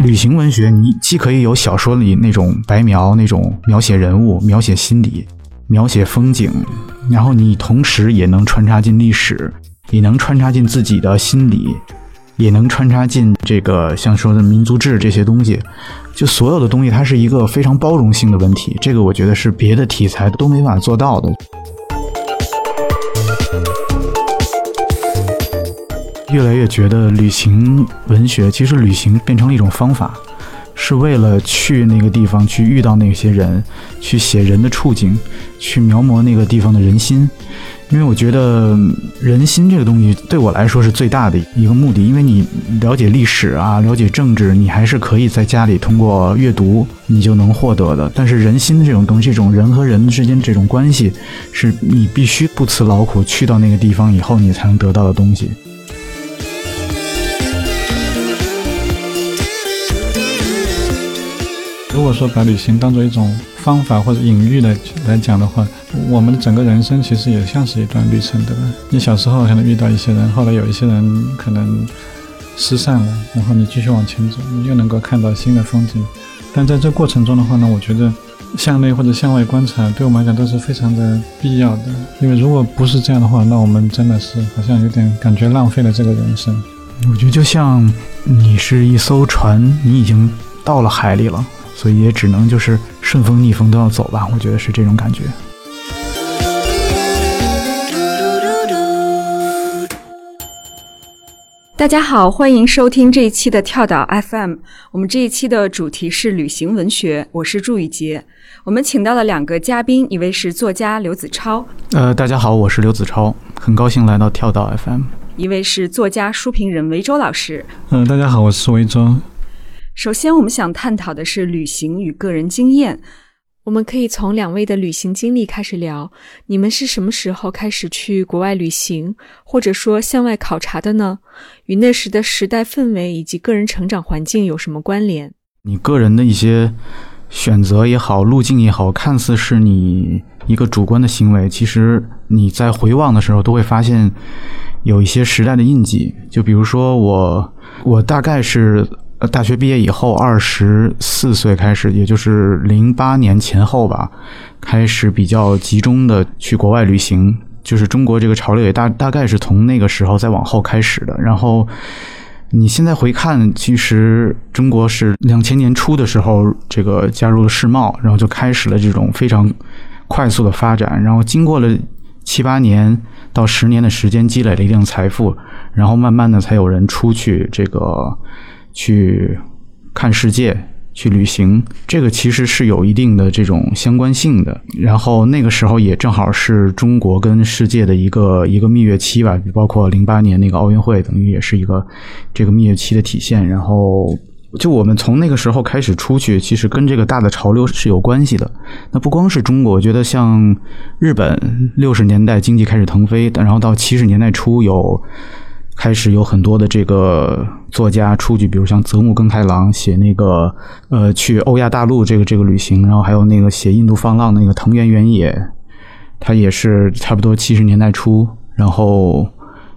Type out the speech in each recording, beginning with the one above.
旅行文学，你既可以有小说里那种白描，那种描写人物、描写心理、描写风景，然后你同时也能穿插进历史，也能穿插进自己的心理，也能穿插进这个像说的民族志这些东西。就所有的东西，它是一个非常包容性的问题。这个我觉得是别的题材都没法做到的。越来越觉得旅行文学，其实旅行变成了一种方法，是为了去那个地方，去遇到那些人，去写人的处境，去描摹那个地方的人心。因为我觉得人心这个东西对我来说是最大的一个目的。因为你了解历史啊，了解政治，你还是可以在家里通过阅读你就能获得的。但是人心这种东西，这种人和人之间这种关系，是你必须不辞劳苦去到那个地方以后，你才能得到的东西。如果说把旅行当做一种方法或者隐喻的来讲的话，我们的整个人生其实也像是一段旅程，对吧？你小时候可能遇到一些人，后来有一些人可能失散了，然后你继续往前走，你又能够看到新的风景。但在这过程中的话呢，我觉得向内或者向外观察，对我们来讲都是非常的必要的。因为如果不是这样的话，那我们真的是好像有点感觉浪费了这个人生。我觉得就像你是一艘船，你已经到了海里了。所以也只能就是顺风逆风都要走吧，我觉得是这种感觉。大家好，欢迎收听这一期的跳岛 FM。我们这一期的主题是旅行文学，我是祝雨杰。我们请到了两个嘉宾，一位是作家刘子超。呃，大家好，我是刘子超，很高兴来到跳岛 FM。一位是作家、书评人韦周老师。嗯，大家好，我是韦周。首先，我们想探讨的是旅行与个人经验。我们可以从两位的旅行经历开始聊。你们是什么时候开始去国外旅行，或者说向外考察的呢？与那时的时代氛围以及个人成长环境有什么关联？你个人的一些选择也好，路径也好，看似是你一个主观的行为，其实你在回望的时候都会发现有一些时代的印记。就比如说我，我大概是。呃，大学毕业以后，二十四岁开始，也就是零八年前后吧，开始比较集中的去国外旅行。就是中国这个潮流也大大概是从那个时候再往后开始的。然后你现在回看，其实中国是两千年初的时候，这个加入了世贸，然后就开始了这种非常快速的发展。然后经过了七八年到十年的时间，积累了一定财富，然后慢慢的才有人出去这个。去看世界，去旅行，这个其实是有一定的这种相关性的。然后那个时候也正好是中国跟世界的一个一个蜜月期吧，包括零八年那个奥运会，等于也是一个这个蜜月期的体现。然后就我们从那个时候开始出去，其实跟这个大的潮流是有关系的。那不光是中国，我觉得像日本六十年代经济开始腾飞，然后到七十年代初有。开始有很多的这个作家出去，比如像泽木耕太郎写那个呃去欧亚大陆这个这个旅行，然后还有那个写印度放浪那个藤原原野，他也是差不多七十年代初，然后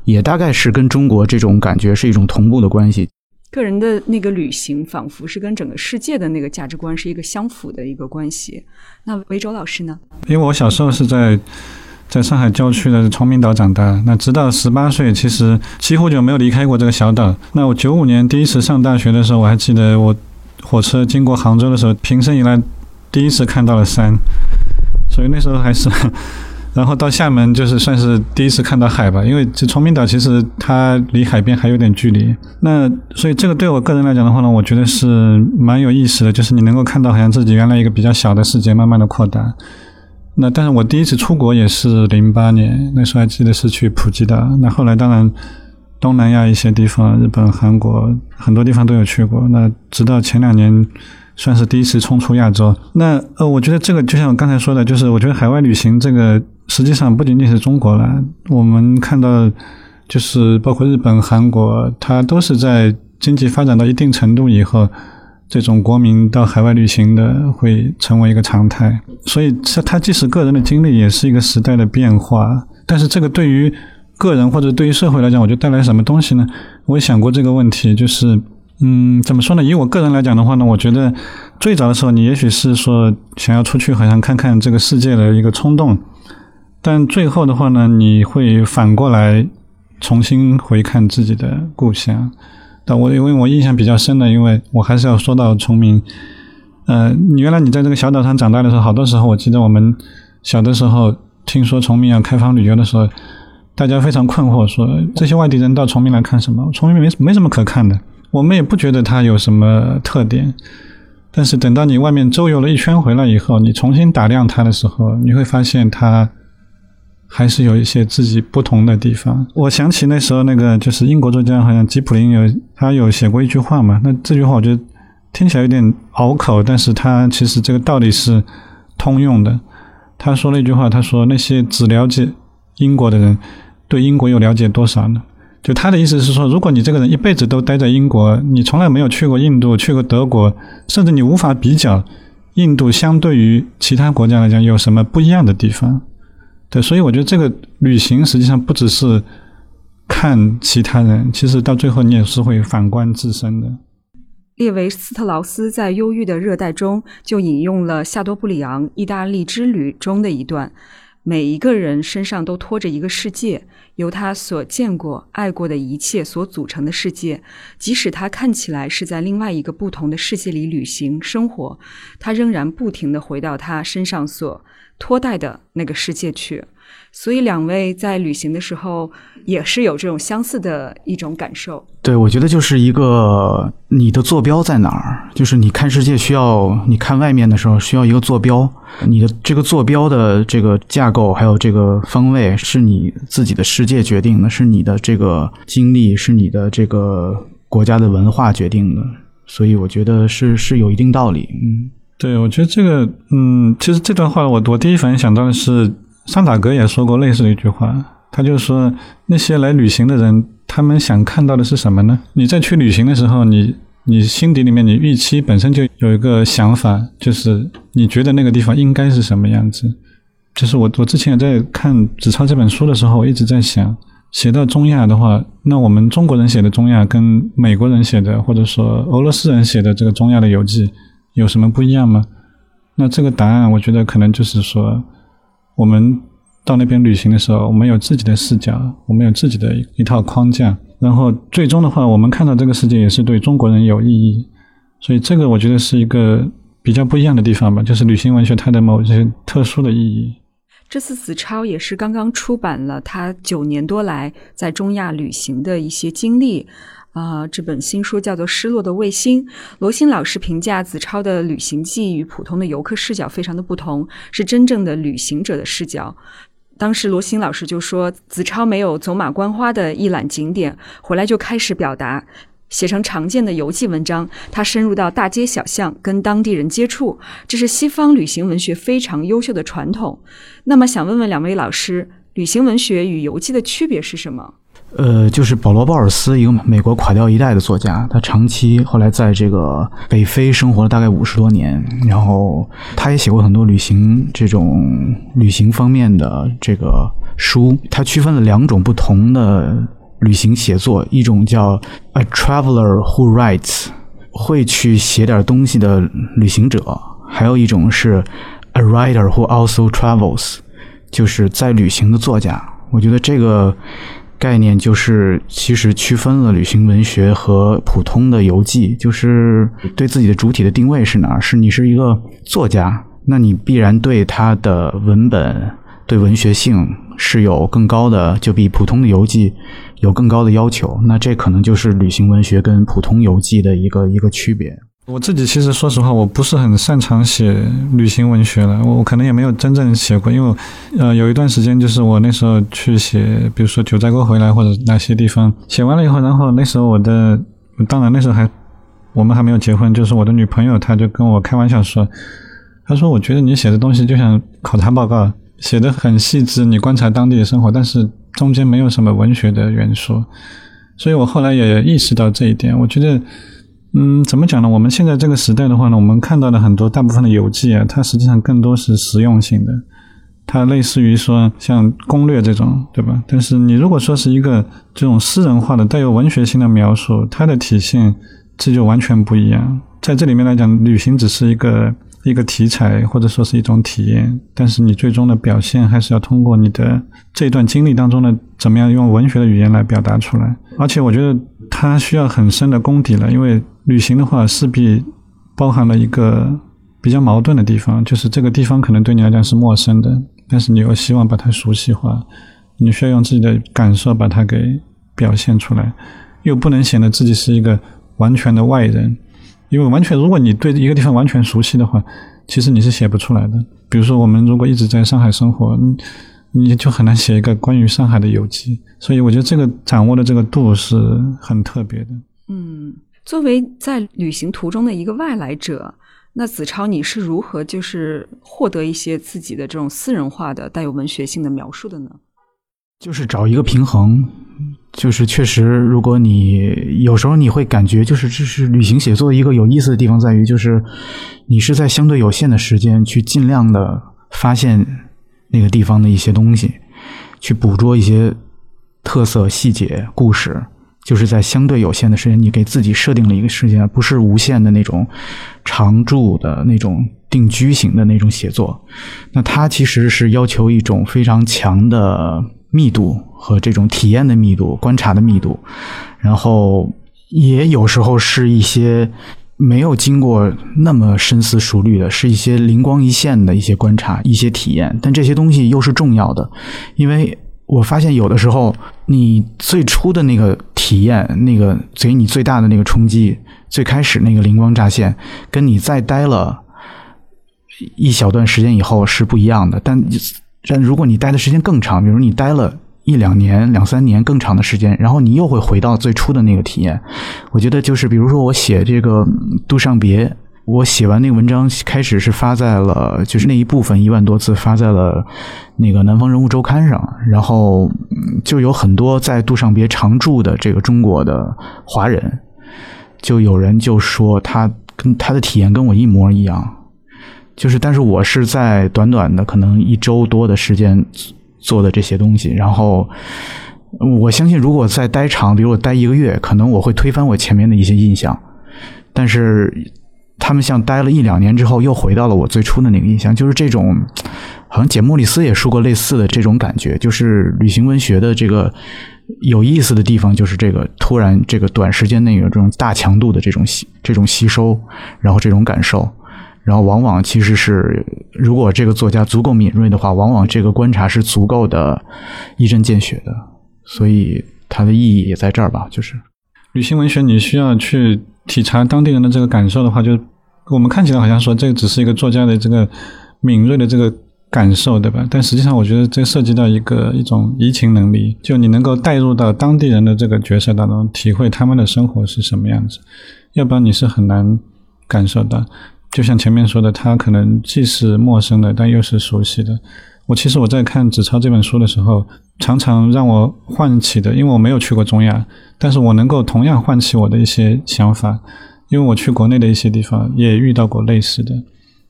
也大概是跟中国这种感觉是一种同步的关系。个人的那个旅行仿佛是跟整个世界的那个价值观是一个相符的一个关系。那维州老师呢？因为我小时候是在。在上海郊区的崇明岛长大，那直到十八岁，其实几乎就没有离开过这个小岛。那我九五年第一次上大学的时候，我还记得我火车经过杭州的时候，平生以来第一次看到了山，所以那时候还是，然后到厦门就是算是第一次看到海吧，因为这崇明岛其实它离海边还有点距离。那所以这个对我个人来讲的话呢，我觉得是蛮有意思的，就是你能够看到好像自己原来一个比较小的世界慢慢的扩大。那但是我第一次出国也是零八年，那时候还记得是去普吉岛。那后来当然东南亚一些地方，日本、韩国很多地方都有去过。那直到前两年算是第一次冲出亚洲。那呃，我觉得这个就像我刚才说的，就是我觉得海外旅行这个实际上不仅仅是中国了。我们看到就是包括日本、韩国，它都是在经济发展到一定程度以后。这种国民到海外旅行的会成为一个常态。所以，它它即使个人的经历，也是一个时代的变化。但是，这个对于个人或者对于社会来讲，我就带来什么东西呢？我也想过这个问题，就是。嗯，怎么说呢？以我个人来讲的话呢，我觉得最早的时候，你也许是说想要出去，好像看看这个世界的一个冲动，但最后的话呢，你会反过来重新回看自己的故乡。我因为我印象比较深的，因为我还是要说到崇明。呃，原来你在这个小岛上长大的时候，好多时候我记得我们小的时候听说崇明要开放旅游的时候，大家非常困惑，说这些外地人到崇明来看什么？崇明没没什么可看的。我们也不觉得它有什么特点，但是等到你外面周游了一圈回来以后，你重新打量它的时候，你会发现它还是有一些自己不同的地方。我想起那时候那个就是英国作家，好像吉普林有他有写过一句话嘛，那这句话我觉得听起来有点拗口，但是他其实这个道理是通用的。他说了一句话，他说那些只了解英国的人，对英国又了解多少呢？就他的意思是说，如果你这个人一辈子都待在英国，你从来没有去过印度、去过德国，甚至你无法比较印度相对于其他国家来讲有什么不一样的地方。对，所以我觉得这个旅行实际上不只是看其他人，其实到最后你也是会反观自身的。列维斯特劳斯在《忧郁的热带》中就引用了夏多布里昂意大利之旅中的一段。每一个人身上都拖着一个世界，由他所见过、爱过的一切所组成的世界。即使他看起来是在另外一个不同的世界里旅行生活，他仍然不停地回到他身上所拖带的那个世界去。所以，两位在旅行的时候也是有这种相似的一种感受。对，我觉得就是一个你的坐标在哪儿，就是你看世界需要，你看外面的时候需要一个坐标。你的这个坐标的这个架构还有这个方位，是你自己的世界决定的，是你的这个经历，是你的这个国家的文化决定的。所以，我觉得是是有一定道理。嗯，对，我觉得这个，嗯，其实这段话，我我第一反应想到的是。桑塔格也说过类似的一句话，他就说那些来旅行的人，他们想看到的是什么呢？你在去旅行的时候，你你心底里面你预期本身就有一个想法，就是你觉得那个地方应该是什么样子。就是我我之前在看《子超》这本书的时候，我一直在想，写到中亚的话，那我们中国人写的中亚跟美国人写的，或者说俄罗斯人写的这个中亚的游记有什么不一样吗？那这个答案，我觉得可能就是说。我们到那边旅行的时候，我们有自己的视角，我们有自己的一一套框架，然后最终的话，我们看到这个世界也是对中国人有意义，所以这个我觉得是一个比较不一样的地方吧，就是旅行文学它的某些特殊的意义。这次子超也是刚刚出版了他九年多来在中亚旅行的一些经历。啊，这本新书叫做《失落的卫星》。罗新老师评价子超的旅行记与普通的游客视角非常的不同，是真正的旅行者的视角。当时罗新老师就说，子超没有走马观花的一览景点，回来就开始表达，写成常见的游记文章。他深入到大街小巷，跟当地人接触，这是西方旅行文学非常优秀的传统。那么，想问问两位老师，旅行文学与游记的区别是什么？呃，就是保罗·鲍尔斯，一个美国垮掉一代的作家，他长期后来在这个北非生活了大概五十多年，然后他也写过很多旅行这种旅行方面的这个书。他区分了两种不同的旅行写作，一种叫 a traveler who writes，会去写点东西的旅行者；还有一种是 a writer who also travels，就是在旅行的作家。我觉得这个。概念就是，其实区分了旅行文学和普通的游记，就是对自己的主体的定位是哪儿？是你是一个作家，那你必然对他的文本、对文学性是有更高的，就比普通的游记有更高的要求。那这可能就是旅行文学跟普通游记的一个一个区别。我自己其实说实话，我不是很擅长写旅行文学了，我可能也没有真正写过，因为呃有一段时间就是我那时候去写，比如说九寨沟回来或者哪些地方写完了以后，然后那时候我的当然那时候还我们还没有结婚，就是我的女朋友，她就跟我开玩笑说，她说我觉得你写的东西就像考察报告，写的很细致，你观察当地的生活，但是中间没有什么文学的元素，所以我后来也意识到这一点，我觉得。嗯，怎么讲呢？我们现在这个时代的话呢，我们看到的很多大部分的游记啊，它实际上更多是实用性的，它类似于说像攻略这种，对吧？但是你如果说是一个这种私人化的、带有文学性的描述，它的体现这就完全不一样。在这里面来讲，旅行只是一个一个题材，或者说是一种体验，但是你最终的表现还是要通过你的这段经历当中的怎么样用文学的语言来表达出来。而且我觉得它需要很深的功底了，因为。旅行的话，势必包含了一个比较矛盾的地方，就是这个地方可能对你来讲是陌生的，但是你又希望把它熟悉化，你需要用自己的感受把它给表现出来，又不能显得自己是一个完全的外人，因为完全如果你对一个地方完全熟悉的话，其实你是写不出来的。比如说，我们如果一直在上海生活，你你就很难写一个关于上海的游记。所以，我觉得这个掌握的这个度是很特别的。嗯。作为在旅行途中的一个外来者，那子超，你是如何就是获得一些自己的这种私人化的、带有文学性的描述的呢？就是找一个平衡，就是确实，如果你有时候你会感觉，就是这是旅行写作一个有意思的地方，在于就是你是在相对有限的时间去尽量的发现那个地方的一些东西，去捕捉一些特色、细节、故事。就是在相对有限的时间，你给自己设定了一个时间，不是无限的那种常驻的那种定居型的那种写作。那它其实是要求一种非常强的密度和这种体验的密度、观察的密度，然后也有时候是一些没有经过那么深思熟虑的，是一些灵光一现的一些观察、一些体验。但这些东西又是重要的，因为。我发现有的时候，你最初的那个体验，那个给你最大的那个冲击，最开始那个灵光乍现，跟你再待了一小段时间以后是不一样的。但但如果你待的时间更长，比如你待了一两年、两三年更长的时间，然后你又会回到最初的那个体验。我觉得就是，比如说我写这个《杜尚别》。我写完那个文章，开始是发在了，就是那一部分一万多字发在了那个《南方人物周刊》上，然后就有很多在杜尚别常住的这个中国的华人，就有人就说他跟他的体验跟我一模一样，就是但是我是在短短的可能一周多的时间做的这些东西，然后我相信如果再待长，比如我待一个月，可能我会推翻我前面的一些印象，但是。他们像待了一两年之后，又回到了我最初的那个印象，就是这种，好像简·莫里斯也说过类似的这种感觉，就是旅行文学的这个有意思的地方，就是这个突然这个短时间内有这种大强度的这种吸这种吸收，然后这种感受，然后往往其实是如果这个作家足够敏锐的话，往往这个观察是足够的一针见血的，所以它的意义也在这儿吧，就是旅行文学，你需要去体察当地人的这个感受的话，就。我们看起来好像说这只是一个作家的这个敏锐的这个感受，对吧？但实际上，我觉得这涉及到一个一种移情能力，就你能够带入到当地人的这个角色当中，体会他们的生活是什么样子，要不然你是很难感受到。就像前面说的，他可能既是陌生的，但又是熟悉的。我其实我在看纸钞这本书的时候，常常让我唤起的，因为我没有去过中亚，但是我能够同样唤起我的一些想法。因为我去国内的一些地方也遇到过类似的，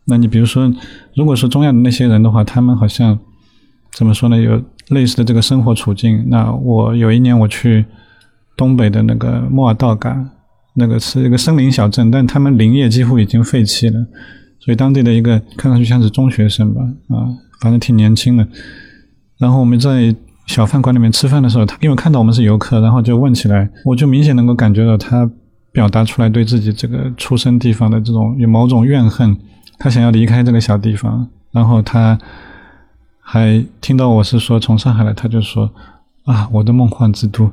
那你比如说，如果说中亚的那些人的话，他们好像怎么说呢？有类似的这个生活处境。那我有一年我去东北的那个莫尔道嘎，那个是一个森林小镇，但他们林业几乎已经废弃了，所以当地的一个看上去像是中学生吧，啊，反正挺年轻的。然后我们在小饭馆里面吃饭的时候，他因为看到我们是游客，然后就问起来，我就明显能够感觉到他。表达出来对自己这个出生地方的这种有某种怨恨，他想要离开这个小地方，然后他还听到我是说从上海来，他就说啊，我的梦幻之都，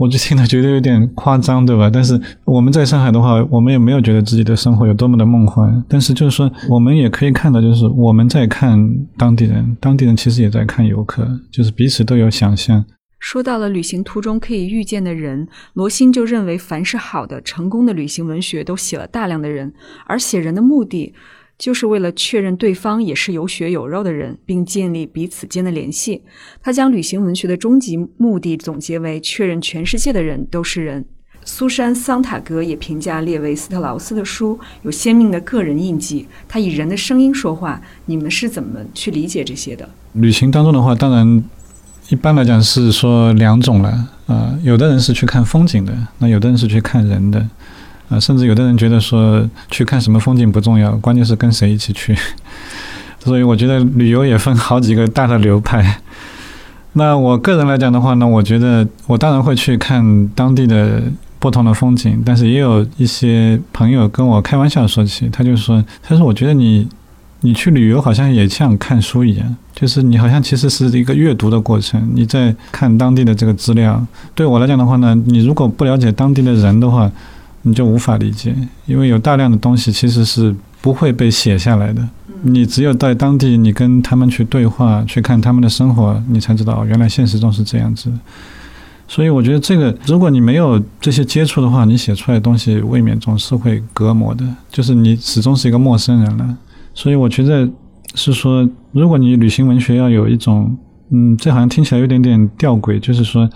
我就听了觉得有点夸张，对吧？但是我们在上海的话，我们也没有觉得自己的生活有多么的梦幻，但是就是说，我们也可以看到，就是我们在看当地人，当地人其实也在看游客，就是彼此都有想象。说到了旅行途中可以遇见的人，罗欣就认为，凡是好的、成功的旅行文学都写了大量的人，而写人的目的就是为了确认对方也是有血有肉的人，并建立彼此间的联系。他将旅行文学的终极目的总结为：确认全世界的人都是人。苏珊·桑塔格也评价列维斯特劳斯的书有鲜明的个人印记，他以人的声音说话。你们是怎么去理解这些的？旅行当中的话，当然一般来讲是说两种了啊，有的人是去看风景的，那有的人是去看人的啊，甚至有的人觉得说去看什么风景不重要，关键是跟谁一起去。所以我觉得旅游也分好几个大的流派。那我个人来讲的话呢，我觉得我当然会去看当地的不同的风景，但是也有一些朋友跟我开玩笑说起，他就说：“他说我觉得你你去旅游好像也像看书一样，就是你好像其实是一个阅读的过程，你在看当地的这个资料。对我来讲的话呢，你如果不了解当地的人的话，你就无法理解，因为有大量的东西其实是不会被写下来的。”你只有在当地，你跟他们去对话，去看他们的生活，你才知道原来现实中是这样子。所以我觉得这个，如果你没有这些接触的话，你写出来的东西未免总是会隔膜的，就是你始终是一个陌生人了。所以我觉得是说，如果你旅行文学要有一种。嗯，这好像听起来有点点吊诡。就是说，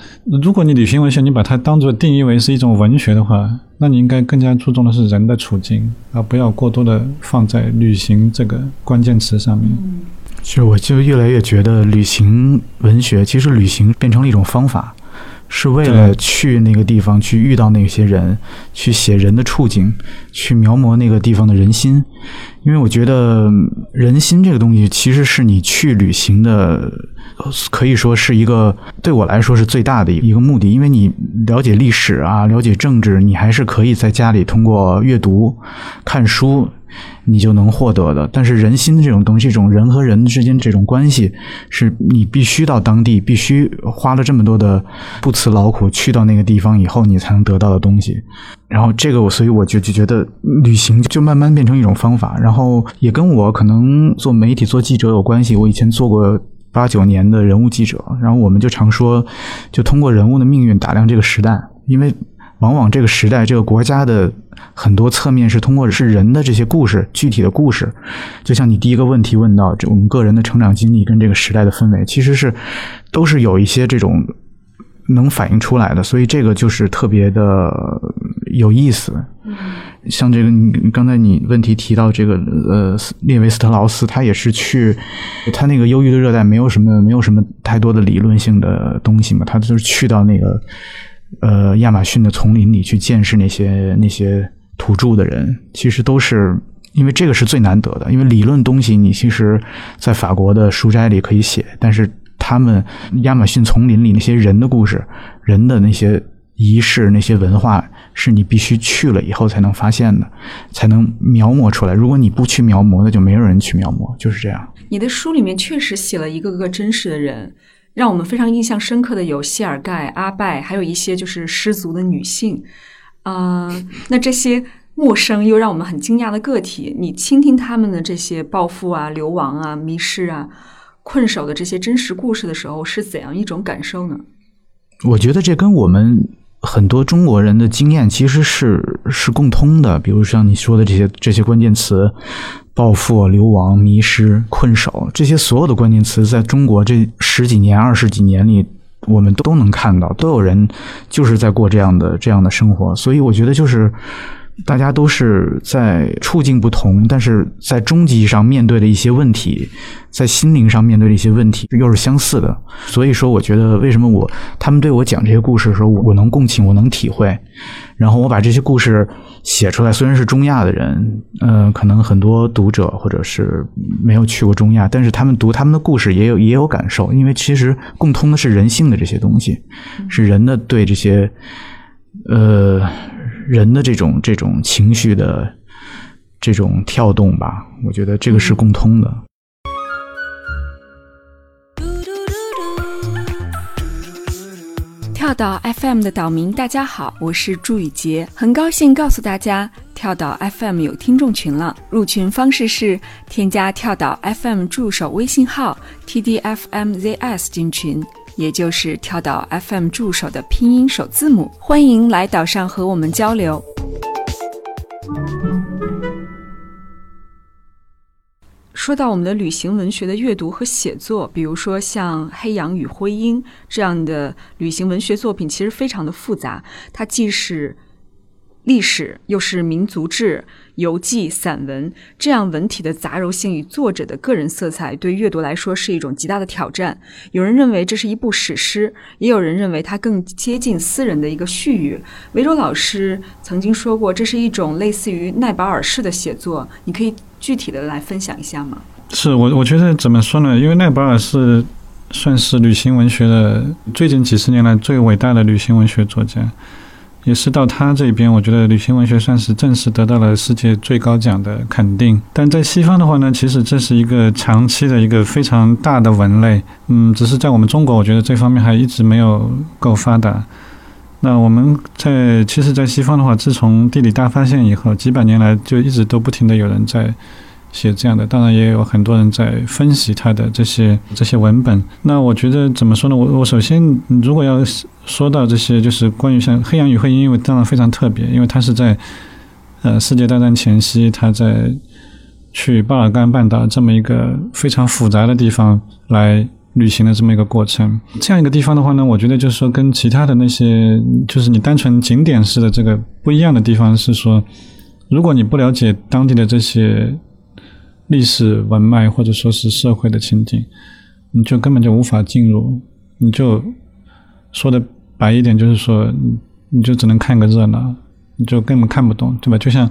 如果你旅行文学，你把它当做定义为是一种文学的话，那你应该更加注重的是人的处境，而不要过多的放在旅行这个关键词上面。其实我就越来越觉得，旅行文学其实旅行变成了一种方法。是为了去那个地方，去遇到那些人，去写人的处境，去描摹那个地方的人心。因为我觉得人心这个东西，其实是你去旅行的，可以说是一个对我来说是最大的一个目的。因为你了解历史啊，了解政治，你还是可以在家里通过阅读、看书。你就能获得的，但是人心这种东西，这种人和人之间这种关系，是你必须到当地，必须花了这么多的不辞劳苦去到那个地方以后，你才能得到的东西。然后这个我，所以我就就觉得旅行就慢慢变成一种方法，然后也跟我可能做媒体、做记者有关系。我以前做过八九年的人物记者，然后我们就常说，就通过人物的命运打量这个时代，因为。往往这个时代、这个国家的很多侧面是通过是人的这些故事、具体的故事，就像你第一个问题问到，我们个人的成长经历跟这个时代的氛围，其实是都是有一些这种能反映出来的，所以这个就是特别的有意思。像这个，刚才你问题提到这个，呃，列维斯特劳斯，他也是去他那个忧郁的热带，没有什么没有什么太多的理论性的东西嘛，他就是去到那个。呃，亚马逊的丛林里去见识那些那些土著的人，其实都是因为这个是最难得的。因为理论东西，你其实，在法国的书斋里可以写，但是他们亚马逊丛林里那些人的故事、人的那些仪式、那些文化，是你必须去了以后才能发现的，才能描摹出来。如果你不去描摹，那就没有人去描摹，就是这样。你的书里面确实写了一个个真实的人。让我们非常印象深刻的有谢尔盖、阿拜，还有一些就是失足的女性，啊，那这些陌生又让我们很惊讶的个体，你倾听他们的这些暴富啊、流亡啊、迷失啊、困守的这些真实故事的时候，是怎样一种感受呢？我觉得这跟我们很多中国人的经验其实是是共通的，比如像你说的这些这些关键词。暴富、流亡、迷失、困守，这些所有的关键词，在中国这十几年、二十几年里，我们都能看到，都有人就是在过这样的这样的生活。所以，我觉得就是大家都是在处境不同，但是在终极上面对的一些问题，在心灵上面对的一些问题，又是相似的。所以说，我觉得为什么我他们对我讲这些故事的时候，我能共情，我能体会，然后我把这些故事。写出来虽然是中亚的人，嗯，可能很多读者或者是没有去过中亚，但是他们读他们的故事也有也有感受，因为其实共通的是人性的这些东西，是人的对这些呃人的这种这种情绪的这种跳动吧，我觉得这个是共通的。跳岛 FM 的岛民，大家好，我是朱雨洁，很高兴告诉大家，跳岛 FM 有听众群了。入群方式是添加跳岛 FM 助手微信号 tdfmzs 进群，也就是跳岛 FM 助手的拼音首字母。欢迎来岛上和我们交流。说到我们的旅行文学的阅读和写作，比如说像《黑羊与灰鹰》这样的旅行文学作品，其实非常的复杂，它既是。历史又是民族志、游记、散文，这样文体的杂糅性与作者的个人色彩，对阅读来说是一种极大的挑战。有人认为这是一部史诗，也有人认为它更接近私人的一个絮语。维州老师曾经说过，这是一种类似于奈保尔式的写作。你可以具体的来分享一下吗？是我，我觉得怎么说呢？因为奈保尔是算是旅行文学的最近几十年来最伟大的旅行文学作家。也是到他这边，我觉得旅行文学算是正式得到了世界最高奖的肯定。但在西方的话呢，其实这是一个长期的一个非常大的文类，嗯，只是在我们中国，我觉得这方面还一直没有够发达。那我们在其实，在西方的话，自从地理大发现以后，几百年来就一直都不停的有人在。写这样的，当然也有很多人在分析他的这些这些文本。那我觉得怎么说呢？我我首先如果要说到这些，就是关于像《黑羊与灰鹰》，因为当然非常特别，因为他是在呃世界大战前夕，他在去巴尔干半岛这么一个非常复杂的地方来旅行的这么一个过程。这样一个地方的话呢，我觉得就是说跟其他的那些就是你单纯景点式的这个不一样的地方是说，如果你不了解当地的这些。历史文脉或者说是社会的情景，你就根本就无法进入。你就说的白一点，就是说，你就只能看个热闹，你就根本看不懂，对吧？就像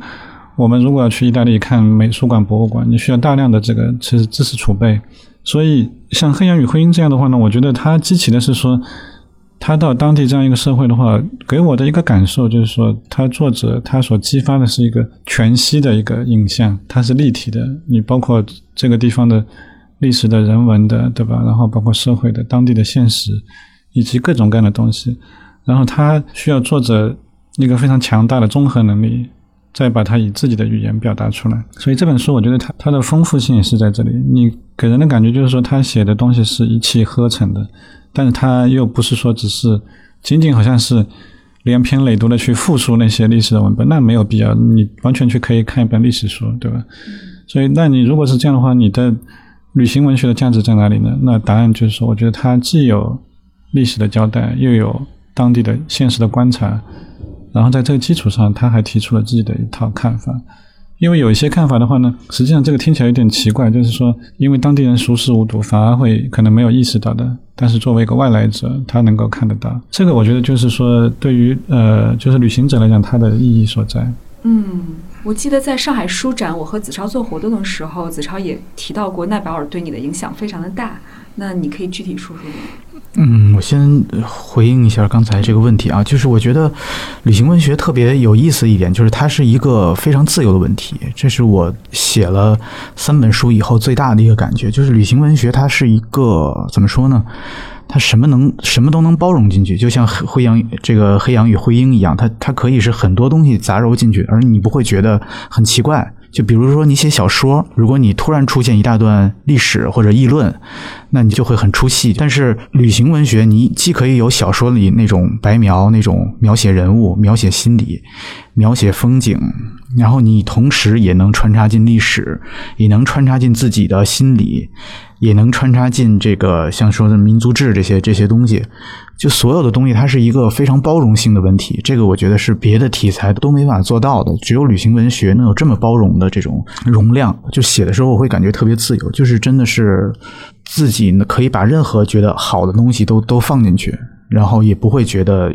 我们如果要去意大利看美术馆、博物馆，你需要大量的这个其实知识储备。所以，像《黑羊与灰鹰》这样的话呢，我觉得它激起的是说。他到当地这样一个社会的话，给我的一个感受就是说，他作者他所激发的是一个全息的一个影像，它是立体的。你包括这个地方的历史的人文的，对吧？然后包括社会的、当地的现实，以及各种各样的东西。然后他需要作者一个非常强大的综合能力，再把它以自己的语言表达出来。所以这本书，我觉得它它的丰富性也是在这里。你给人的感觉就是说，他写的东西是一气呵成的。但是他又不是说只是仅仅好像是连篇累牍的去复述那些历史的文本，那没有必要。你完全去可以看一本历史书，对吧？所以，那你如果是这样的话，你的旅行文学的价值在哪里呢？那答案就是说，我觉得它既有历史的交代，又有当地的现实的观察，然后在这个基础上，他还提出了自己的一套看法。因为有一些看法的话呢，实际上这个听起来有点奇怪，就是说，因为当地人熟视无睹，反而会可能没有意识到的。但是作为一个外来者，他能够看得到。这个我觉得就是说，对于呃，就是旅行者来讲，它的意义所在。嗯，我记得在上海书展，我和子超做活动的时候，子超也提到过奈保尔对你的影响非常的大。那你可以具体说说吗？嗯，我先回应一下刚才这个问题啊，就是我觉得旅行文学特别有意思一点，就是它是一个非常自由的问题。这是我写了三本书以后最大的一个感觉，就是旅行文学它是一个怎么说呢？它什么能什么都能包容进去，就像灰羊这个黑羊与灰鹰一样，它它可以是很多东西杂糅进去，而你不会觉得很奇怪。就比如说，你写小说，如果你突然出现一大段历史或者议论，那你就会很出戏。但是旅行文学，你既可以有小说里那种白描，那种描写人物、描写心理、描写风景，然后你同时也能穿插进历史，也能穿插进自己的心理。也能穿插进这个像说的民族志这些这些东西，就所有的东西，它是一个非常包容性的问题。这个我觉得是别的题材都没法做到的，只有旅行文学能有这么包容的这种容量。就写的时候，我会感觉特别自由，就是真的是自己可以把任何觉得好的东西都都放进去，然后也不会觉得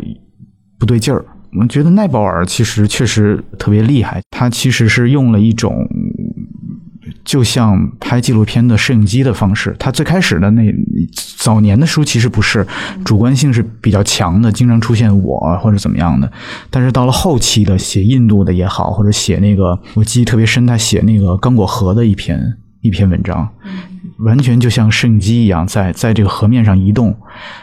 不对劲儿。我觉得奈保尔其实确实特别厉害，他其实是用了一种。就像拍纪录片的摄影机的方式，他最开始的那早年的书其实不是主观性是比较强的，经常出现我或者怎么样的。但是到了后期的写印度的也好，或者写那个我记忆特别深，他写那个刚果河的一篇一篇文章。完全就像摄影机一样，在在这个河面上移动。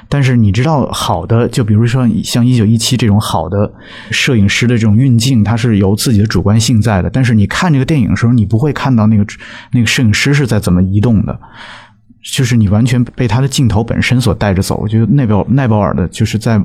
但是你知道，好的，就比如说像一九一七这种好的摄影师的这种运镜，它是由自己的主观性在的。但是你看这个电影的时候，你不会看到那个那个摄影师是在怎么移动的。就是你完全被他的镜头本身所带着走。我觉得奈保奈保尔的，就是在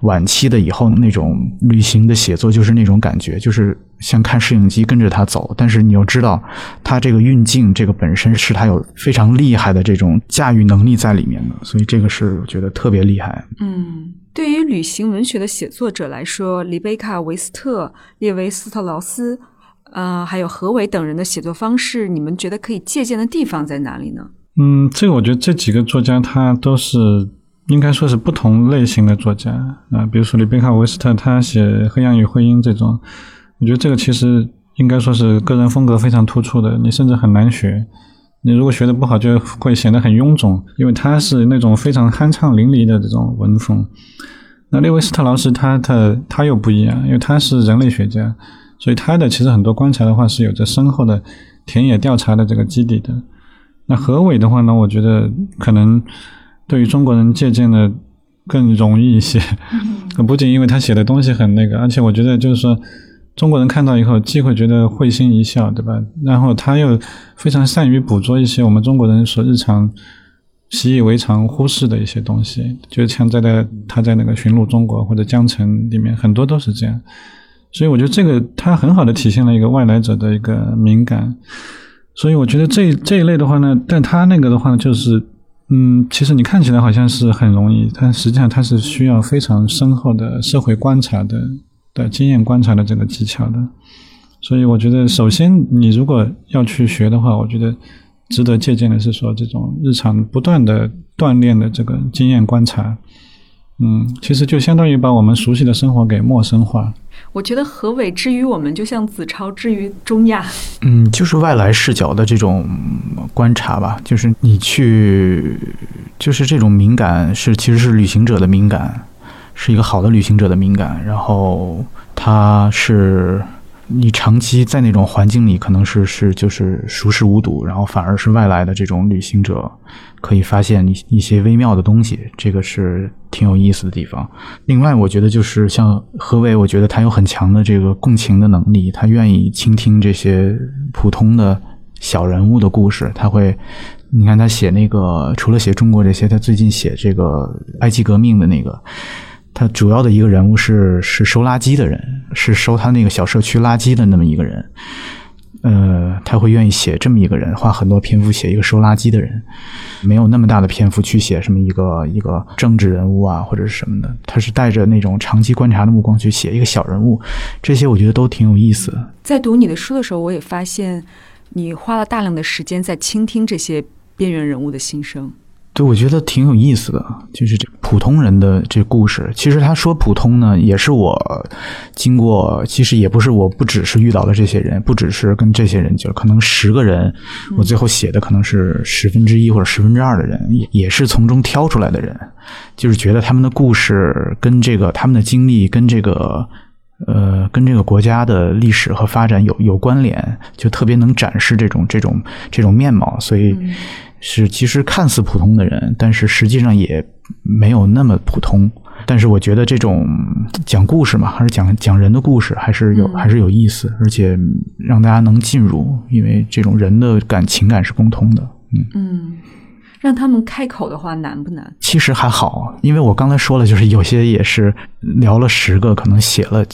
晚期的以后那种旅行的写作，就是那种感觉，就是像看摄影机跟着他走。但是你又知道，他这个运镜，这个本身是他有非常厉害的这种驾驭能力在里面的，所以这个是我觉得特别厉害。嗯，对于旅行文学的写作者来说，里贝卡·维斯特、列维斯特劳斯，呃，还有何伟等人的写作方式，你们觉得可以借鉴的地方在哪里呢？嗯，这个我觉得这几个作家他都是应该说是不同类型的作家啊，比如说里贝卡·维斯特，他写《黑暗与婚姻》这种，我觉得这个其实应该说是个人风格非常突出的，你甚至很难学。你如果学的不好，就会显得很臃肿，因为他是那种非常酣畅淋漓的这种文风。那列维斯特劳斯他他他又不一样，因为他是人类学家，所以他的其实很多观察的话是有着深厚的田野调查的这个基底的。那何伟的话呢，我觉得可能对于中国人借鉴的更容易一些，不仅因为他写的东西很那个，而且我觉得就是说。中国人看到以后，既会觉得会心一笑，对吧？然后他又非常善于捕捉一些我们中国人所日常习以为常、忽视的一些东西，就像在在他在那个寻路中国或者江城里面，很多都是这样。所以我觉得这个他很好的体现了一个外来者的一个敏感。所以我觉得这这一类的话呢，但他那个的话就是，嗯，其实你看起来好像是很容易，但实际上他是需要非常深厚的社会观察的。的经验观察的这个技巧的，所以我觉得，首先你如果要去学的话，我觉得值得借鉴的是说这种日常不断的锻炼的这个经验观察，嗯，其实就相当于把我们熟悉的生活给陌生化。我觉得何伟之于我们，就像子超之于中亚，嗯，就是外来视角的这种观察吧，就是你去，就是这种敏感是其实是旅行者的敏感。是一个好的旅行者的敏感，然后他是你长期在那种环境里，可能是是就是熟视无睹，然后反而是外来的这种旅行者可以发现一一些微妙的东西，这个是挺有意思的地方。另外，我觉得就是像何伟，我觉得他有很强的这个共情的能力，他愿意倾听这些普通的小人物的故事，他会，你看他写那个，除了写中国这些，他最近写这个埃及革命的那个。他主要的一个人物是是收垃圾的人，是收他那个小社区垃圾的那么一个人。呃，他会愿意写这么一个人，花很多篇幅写一个收垃圾的人，没有那么大的篇幅去写什么一个一个政治人物啊或者是什么的。他是带着那种长期观察的目光去写一个小人物，这些我觉得都挺有意思。在读你的书的时候，我也发现你花了大量的时间在倾听这些边缘人物的心声。对，我觉得挺有意思的，就是这普通人的这故事。其实他说普通呢，也是我经过，其实也不是我不只是遇到了这些人，不只是跟这些人，就可能十个人，我最后写的可能是十分之一或者十分之二的人，也也是从中挑出来的人，就是觉得他们的故事跟这个他们的经历跟这个呃跟这个国家的历史和发展有有关联，就特别能展示这种这种这种面貌，所以。是，其实看似普通的人，但是实际上也没有那么普通。但是我觉得这种讲故事嘛，还是讲讲人的故事，还是有还是有意思，而且让大家能进入，因为这种人的感情感是共通的。嗯嗯，让他们开口的话难不难？其实还好，因为我刚才说了，就是有些也是聊了十个，可能写了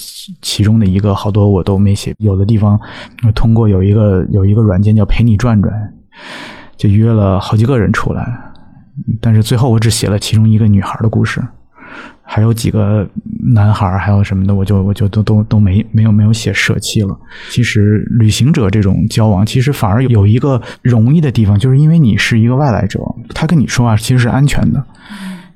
其中的一个，好多我都没写。有的地方通过有一个有一个软件叫陪你转转。就约了好几个人出来，但是最后我只写了其中一个女孩的故事，还有几个男孩还有什么的，我就我就都都都没没有没有写舍弃了。其实旅行者这种交往，其实反而有一个容易的地方，就是因为你是一个外来者，他跟你说话其实是安全的。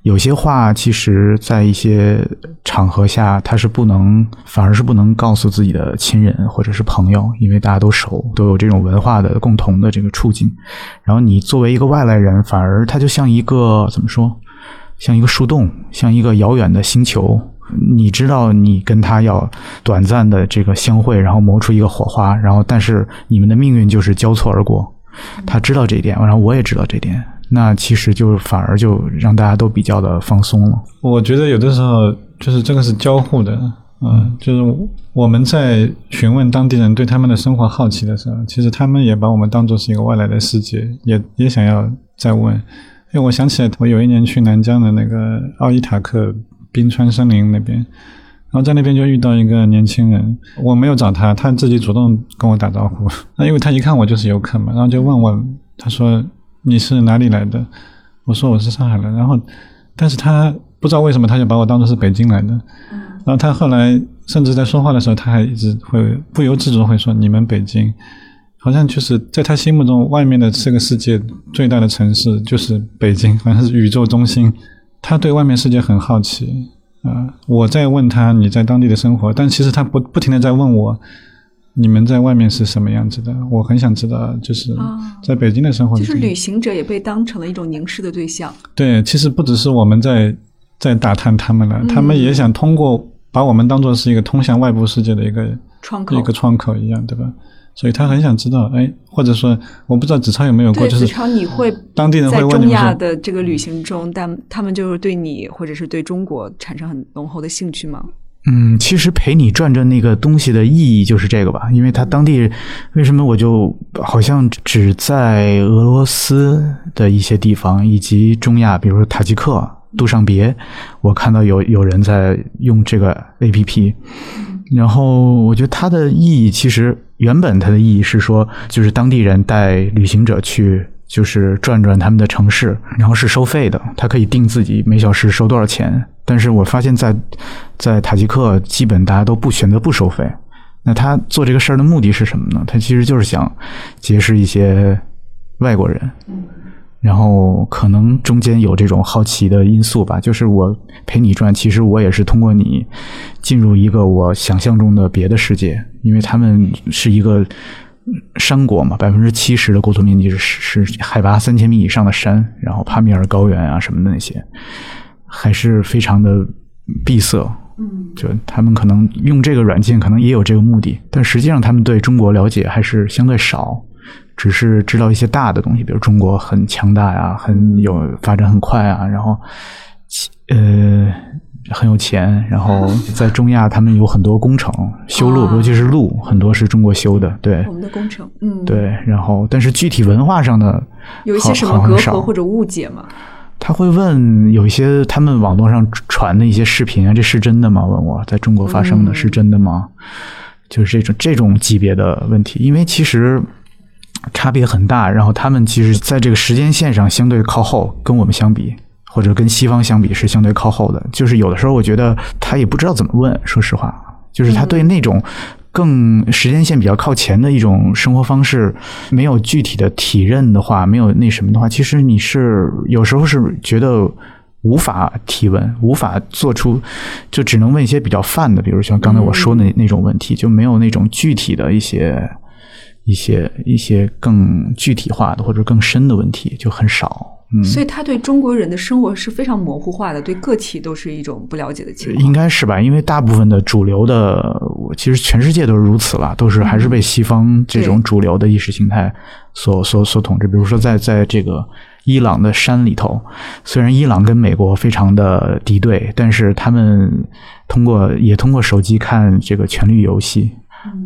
有些话，其实，在一些场合下，他是不能，反而是不能告诉自己的亲人或者是朋友，因为大家都熟，都有这种文化的共同的这个处境。然后你作为一个外来人，反而他就像一个怎么说，像一个树洞，像一个遥远的星球。你知道，你跟他要短暂的这个相会，然后磨出一个火花，然后但是你们的命运就是交错而过。他知道这一点，然后我也知道这点。那其实就反而就让大家都比较的放松了。我觉得有的时候就是这个是交互的，嗯，就是我们在询问当地人对他们的生活好奇的时候，其实他们也把我们当做是一个外来的世界，也也想要再问。因为我想起来，我有一年去南疆的那个奥伊塔克冰川森林那边，然后在那边就遇到一个年轻人，我没有找他，他自己主动跟我打招呼。那因为他一看我就是游客嘛，然后就问我，他说你是哪里来的？我说我是上海人。然后，但是他不知道为什么他就把我当做是北京来的。然后他后来甚至在说话的时候，他还一直会不由自主会说你们北京。好像就是在他心目中，外面的这个世界最大的城市就是北京，好像是宇宙中心。他对外面世界很好奇啊！我在问他你在当地的生活，但其实他不不停的在问我，你们在外面是什么样子的？我很想知道，就是在北京的生活。就是旅行者也被当成了一种凝视的对象。对，其实不只是我们在在打探他们了，他们也想通过把我们当做是一个通向外部世界的一个窗口，一个窗口一样，对吧？所以他很想知道，哎，或者说，我不知道子超有没有过，就是子超你会当地人会问在中亚的这个旅行中，但他们就是对你或者是对中国产生很浓厚的兴趣吗？嗯，其实陪你转转那个东西的意义就是这个吧，因为他当地为什么我就好像只在俄罗斯的一些地方以及中亚，比如说塔吉克、杜尚别，我看到有有人在用这个 A P P。然后我觉得它的意义其实原本它的意义是说，就是当地人带旅行者去，就是转转他们的城市，然后是收费的，他可以定自己每小时收多少钱。但是我发现，在在塔吉克，基本大家都不选择不收费。那他做这个事儿的目的是什么呢？他其实就是想结识一些外国人。然后可能中间有这种好奇的因素吧，就是我陪你转，其实我也是通过你进入一个我想象中的别的世界，因为他们是一个山国嘛，百分之七十的国土面积是是海拔三千米以上的山，然后帕米尔高原啊什么的那些，还是非常的闭塞。嗯，就他们可能用这个软件，可能也有这个目的，但实际上他们对中国了解还是相对少。只是知道一些大的东西，比如中国很强大呀，很有发展很快啊，然后呃很有钱，然后 在中亚他们有很多工程修路，尤其是路很多是中国修的，对我们的工程，嗯，对，然后但是具体文化上的有一些什么隔阂或者误解吗？他会问有一些他们网络上传的一些视频啊，这是真的吗？问我在中国发生的是真的吗？就是这种这种级别的问题，因为其实。差别很大，然后他们其实在这个时间线上相对靠后，跟我们相比，或者跟西方相比是相对靠后的。就是有的时候我觉得他也不知道怎么问，说实话，就是他对那种更时间线比较靠前的一种生活方式没有具体的体认的话，没有那什么的话，其实你是有时候是觉得无法提问，无法做出，就只能问一些比较泛的，比如像刚才我说的那种问题，就没有那种具体的一些。一些一些更具体化的或者更深的问题就很少，嗯，所以他对中国人的生活是非常模糊化的，对个体都是一种不了解的情况。应该是吧？因为大部分的主流的，其实全世界都是如此了，都是还是被西方这种主流的意识形态所所所统治。比如说，在在这个伊朗的山里头，虽然伊朗跟美国非常的敌对，但是他们通过也通过手机看这个《权力游戏》。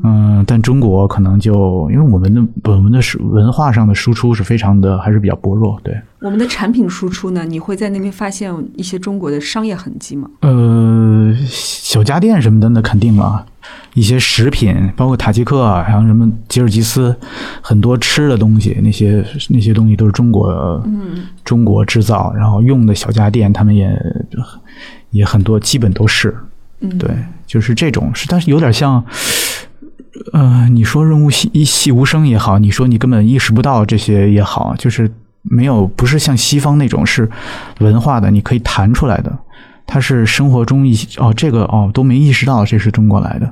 嗯，但中国可能就因为我们的我们的是文化上的输出是非常的还是比较薄弱，对。我们的产品输出呢？你会在那边发现一些中国的商业痕迹吗？呃，小家电什么的那肯定了，一些食品，包括塔吉克啊，还有什么吉尔吉斯，很多吃的东西，那些那些东西都是中国，嗯，中国制造，然后用的小家电，他们也也很多，基本都是，嗯，对，就是这种是，但是有点像。呃，你说润物细一细无声也好，你说你根本意识不到这些也好，就是没有不是像西方那种是文化的，你可以弹出来的，它是生活中一哦这个哦都没意识到这是中国来的，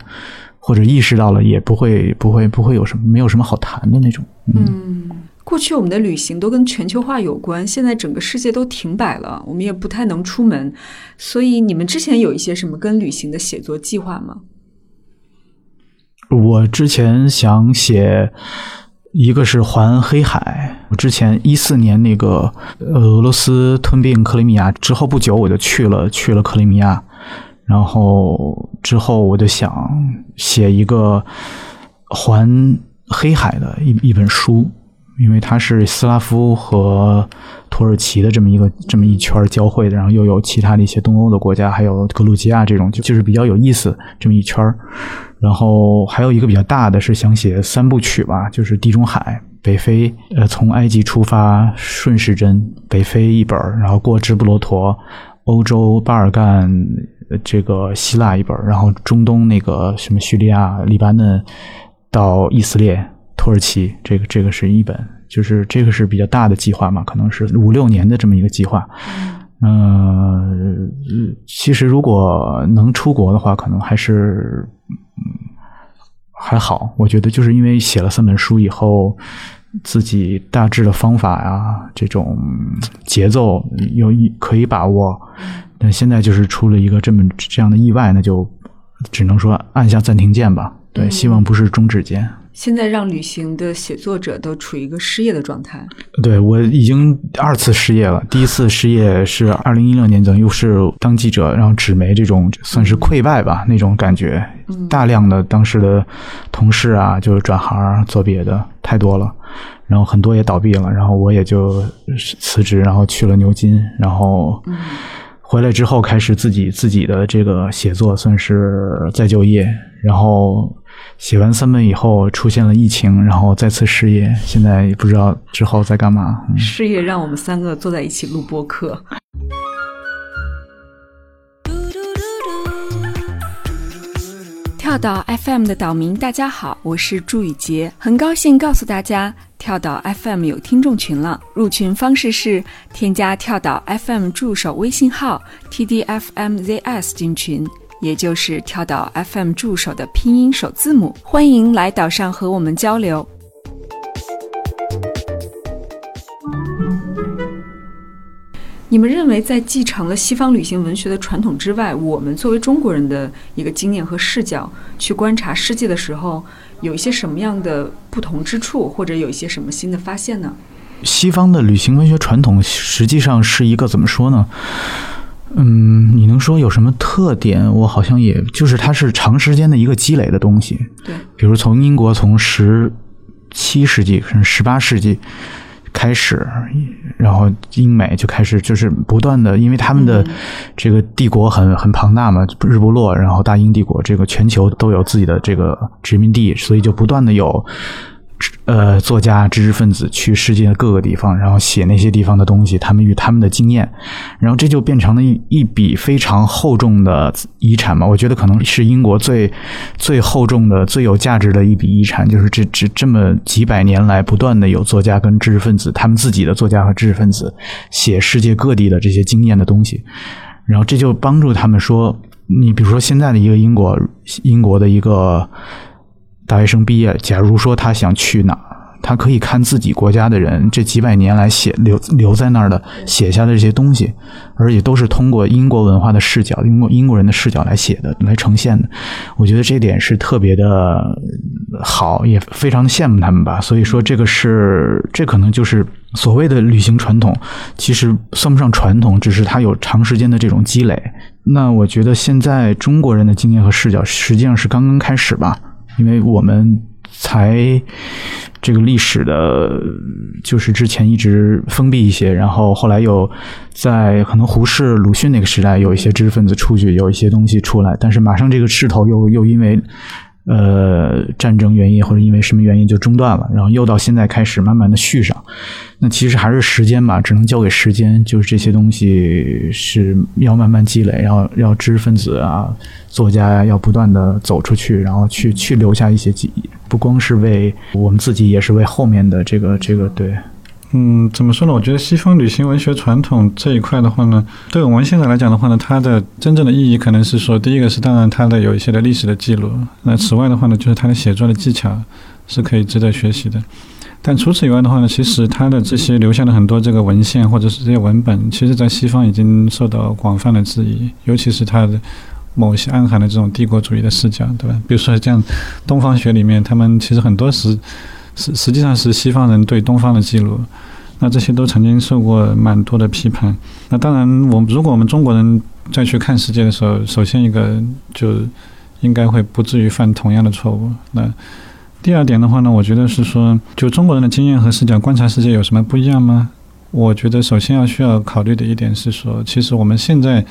或者意识到了也不会不会不会有什么没有什么好谈的那种。嗯，过去我们的旅行都跟全球化有关，现在整个世界都停摆了，我们也不太能出门，所以你们之前有一些什么跟旅行的写作计划吗？我之前想写一个是环黑海，我之前一四年那个俄罗斯吞并克里米亚之后不久，我就去了去了克里米亚，然后之后我就想写一个环黑海的一一本书，因为它是斯拉夫和土耳其的这么一个这么一圈交汇的，然后又有其他的一些东欧的国家，还有格鲁吉亚这种，就就是比较有意思这么一圈然后还有一个比较大的是想写三部曲吧，就是地中海北非，呃，从埃及出发顺时针北非一本，然后过直布罗陀，欧洲巴尔干。这个希腊一本，然后中东那个什么叙利亚、黎巴嫩到以色列、土耳其，这个这个是一本，就是这个是比较大的计划嘛，可能是五六年的这么一个计划。嗯，其实如果能出国的话，可能还是还好。我觉得就是因为写了三本书以后，自己大致的方法呀，这种节奏有一可以把握。但现在就是出了一个这么这样的意外，那就只能说按下暂停键吧。对，希望不是终止键。现在让旅行的写作者都处于一个失业的状态。对我已经二次失业了，第一次失业是二零一六年，等于是当记者，然后纸媒这种算是溃败吧那种感觉。大量的当时的同事啊，就是转行做别的太多了，然后很多也倒闭了，然后我也就辞职，然后去了牛津，然后。回来之后，开始自己自己的这个写作，算是再就业。然后写完三本以后，出现了疫情，然后再次失业。现在也不知道之后在干嘛。失业让我们三个坐在一起录播客。跳岛 FM 的岛民，大家好，我是祝雨杰，很高兴告诉大家。跳岛 FM 有听众群了，入群方式是添加跳岛 FM 助手微信号 tdfmzs 进群，也就是跳岛 FM 助手的拼音首字母。欢迎来岛上和我们交流。你们认为，在继承了西方旅行文学的传统之外，我们作为中国人的一个经验和视角去观察世界的时候？有一些什么样的不同之处，或者有一些什么新的发现呢？西方的旅行文学传统实际上是一个怎么说呢？嗯，你能说有什么特点？我好像也就是它是长时间的一个积累的东西。对，比如从英国从十七世纪甚至十八世纪。开始，然后英美就开始就是不断的，因为他们的这个帝国很很庞大嘛，日不落，然后大英帝国这个全球都有自己的这个殖民地，所以就不断的有。呃，作家、知识分子去世界的各个地方，然后写那些地方的东西，他们与他们的经验，然后这就变成了一一笔非常厚重的遗产嘛。我觉得可能是英国最最厚重的、最有价值的一笔遗产，就是这这这么几百年来不断的有作家跟知识分子，他们自己的作家和知识分子写世界各地的这些经验的东西，然后这就帮助他们说，你比如说现在的一个英国英国的一个。大学生毕业，假如说他想去哪儿，他可以看自己国家的人这几百年来写留留在那儿的写下的这些东西，而且都是通过英国文化的视角、英国英国人的视角来写的、来呈现的。我觉得这点是特别的好，也非常的羡慕他们吧。所以说，这个是这可能就是所谓的旅行传统，其实算不上传统，只是它有长时间的这种积累。那我觉得现在中国人的经验和视角实际上是刚刚开始吧。因为我们才这个历史的，就是之前一直封闭一些，然后后来又在可能胡适、鲁迅那个时代有一些知识分子出去，有一些东西出来，但是马上这个势头又又因为。呃，战争原因或者因为什么原因就中断了，然后又到现在开始慢慢的续上。那其实还是时间吧，只能交给时间。就是这些东西是要慢慢积累，然后要知识分子啊、作家呀，要不断的走出去，然后去去留下一些记忆，不光是为我们自己，也是为后面的这个这个对。嗯，怎么说呢？我觉得西方旅行文学传统这一块的话呢，对我们现在来讲的话呢，它的真正的意义可能是说，第一个是当然它的有一些的历史的记录，那此外的话呢，就是它的写作的技巧是可以值得学习的。但除此以外的话呢，其实它的这些留下的很多这个文献或者是这些文本，其实在西方已经受到广泛的质疑，尤其是它的某些暗含的这种帝国主义的视角，对吧？比如说像东方学里面，他们其实很多时。实实际上是西方人对东方的记录，那这些都曾经受过蛮多的批判。那当然，我如果我们中国人再去看世界的时候，首先一个就应该会不至于犯同样的错误。那第二点的话呢，我觉得是说，就中国人的经验和视角观察世界有什么不一样吗？我觉得首先要需要考虑的一点是说，其实我们现在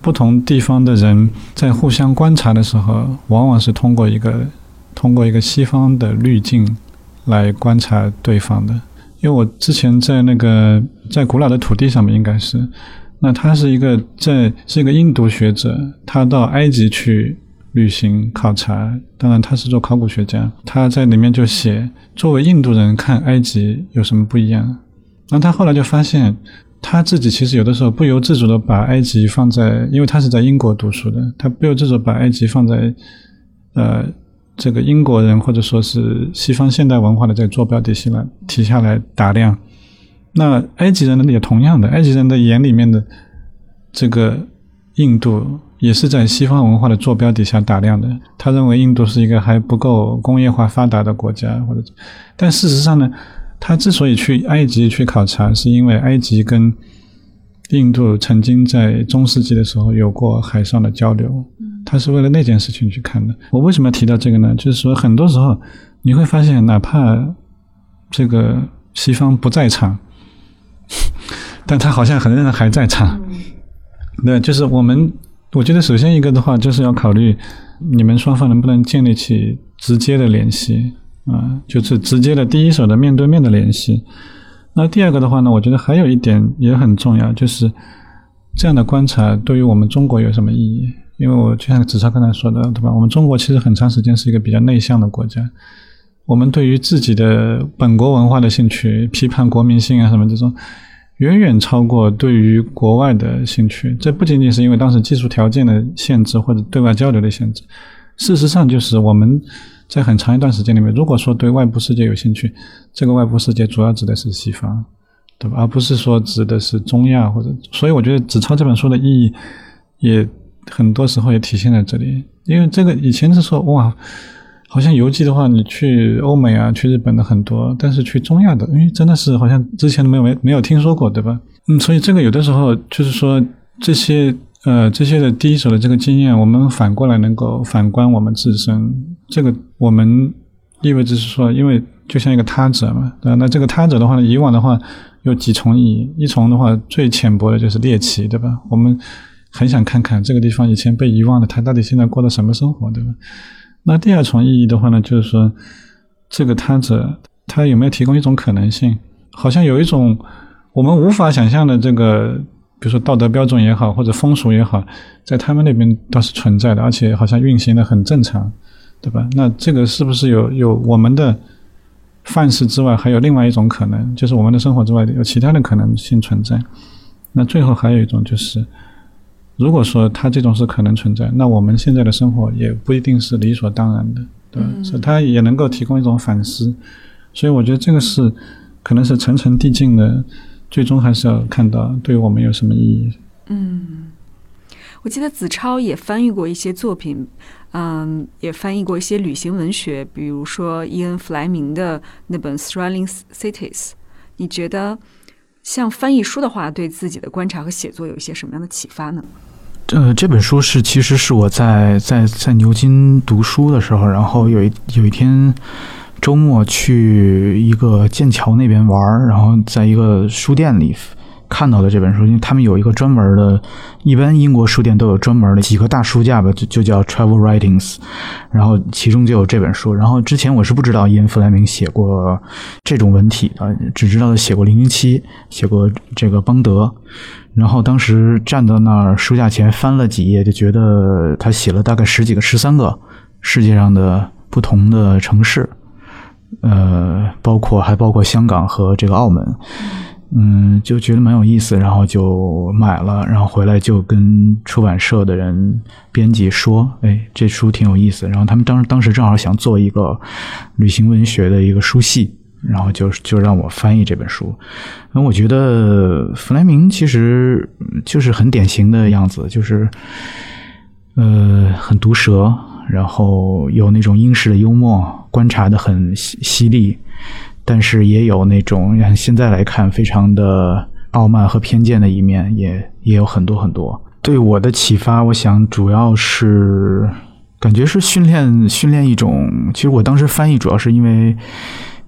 不同地方的人在互相观察的时候，往往是通过一个通过一个西方的滤镜来观察对方的。因为我之前在那个在古老的土地上面，应该是，那他是一个在是一个印度学者，他到埃及去旅行考察，当然他是做考古学家，他在里面就写，作为印度人看埃及有什么不一样。那他后来就发现，他自己其实有的时候不由自主的把埃及放在，因为他是在英国读书的，他不由自主把埃及放在，呃，这个英国人或者说是西方现代文化的这个坐标体系来提下来打量。那埃及人呢也同样的，埃及人的眼里面的这个印度也是在西方文化的坐标底下打量的。他认为印度是一个还不够工业化发达的国家，或者，但事实上呢？他之所以去埃及去考察，是因为埃及跟印度曾经在中世纪的时候有过海上的交流，他是为了那件事情去看的。我为什么要提到这个呢？就是说，很多时候你会发现，哪怕这个西方不在场，但他好像很多人还在场。对，就是我们，我觉得首先一个的话，就是要考虑你们双方能不能建立起直接的联系。啊，就是直接的第一手的面对面的联系。那第二个的话呢，我觉得还有一点也很重要，就是这样的观察对于我们中国有什么意义？因为我就像子超刚才说的，对吧？我们中国其实很长时间是一个比较内向的国家，我们对于自己的本国文化的兴趣、批判国民性啊什么这种，远远超过对于国外的兴趣。这不仅仅是因为当时技术条件的限制或者对外交流的限制，事实上就是我们。在很长一段时间里面，如果说对外部世界有兴趣，这个外部世界主要指的是西方，对吧？而不是说指的是中亚或者。所以我觉得《纸钞》这本书的意义，也很多时候也体现在这里。因为这个以前是说哇，好像游记的话，你去欧美啊，去日本的很多，但是去中亚的，因为真的是好像之前没有没没有听说过，对吧？嗯，所以这个有的时候就是说这些。呃，这些的第一手的这个经验，我们反过来能够反观我们自身，这个我们意味着是说，因为就像一个他者嘛，对那这个他者的话呢，以往的话有几重意义，一重的话最浅薄的就是猎奇，对吧？我们很想看看这个地方以前被遗忘的，他到底现在过的什么生活，对吧？那第二重意义的话呢，就是说这个他者他有没有提供一种可能性？好像有一种我们无法想象的这个。比如说道德标准也好，或者风俗也好，在他们那边倒是存在的，而且好像运行的很正常，对吧？那这个是不是有有我们的范式之外，还有另外一种可能，就是我们的生活之外有其他的可能性存在？那最后还有一种就是，如果说它这种是可能存在，那我们现在的生活也不一定是理所当然的，对吧？所以它也能够提供一种反思。所以我觉得这个是可能是层层递进的。最终还是要看到对我们有什么意义。嗯，我记得子超也翻译过一些作品，嗯，也翻译过一些旅行文学，比如说伊恩·弗莱明的那本《Thrilling Cities》。你觉得像翻译书的话，对自己的观察和写作有一些什么样的启发呢？呃，这本书是其实是我在在在牛津读书的时候，然后有一有一天。周末去一个剑桥那边玩然后在一个书店里看到的这本书，因为他们有一个专门的，一般英国书店都有专门的几个大书架吧，就就叫 Travel Writings，然后其中就有这本书。然后之前我是不知道伊恩·弗莱明写过这种文体的，只知道他写过《零零七》，写过这个邦德。然后当时站在那儿书架前翻了几页，就觉得他写了大概十几个、十三个世界上的不同的城市。呃，包括还包括香港和这个澳门，嗯就觉得蛮有意思，然后就买了，然后回来就跟出版社的人编辑说，哎，这书挺有意思。然后他们当时当时正好想做一个旅行文学的一个书系，然后就就让我翻译这本书。那我觉得弗莱明其实就是很典型的样子，就是呃，很毒舌。然后有那种英式的幽默，观察的很犀犀利，但是也有那种现在来看非常的傲慢和偏见的一面，也也有很多很多。对我的启发，我想主要是感觉是训练训练一种，其实我当时翻译主要是因为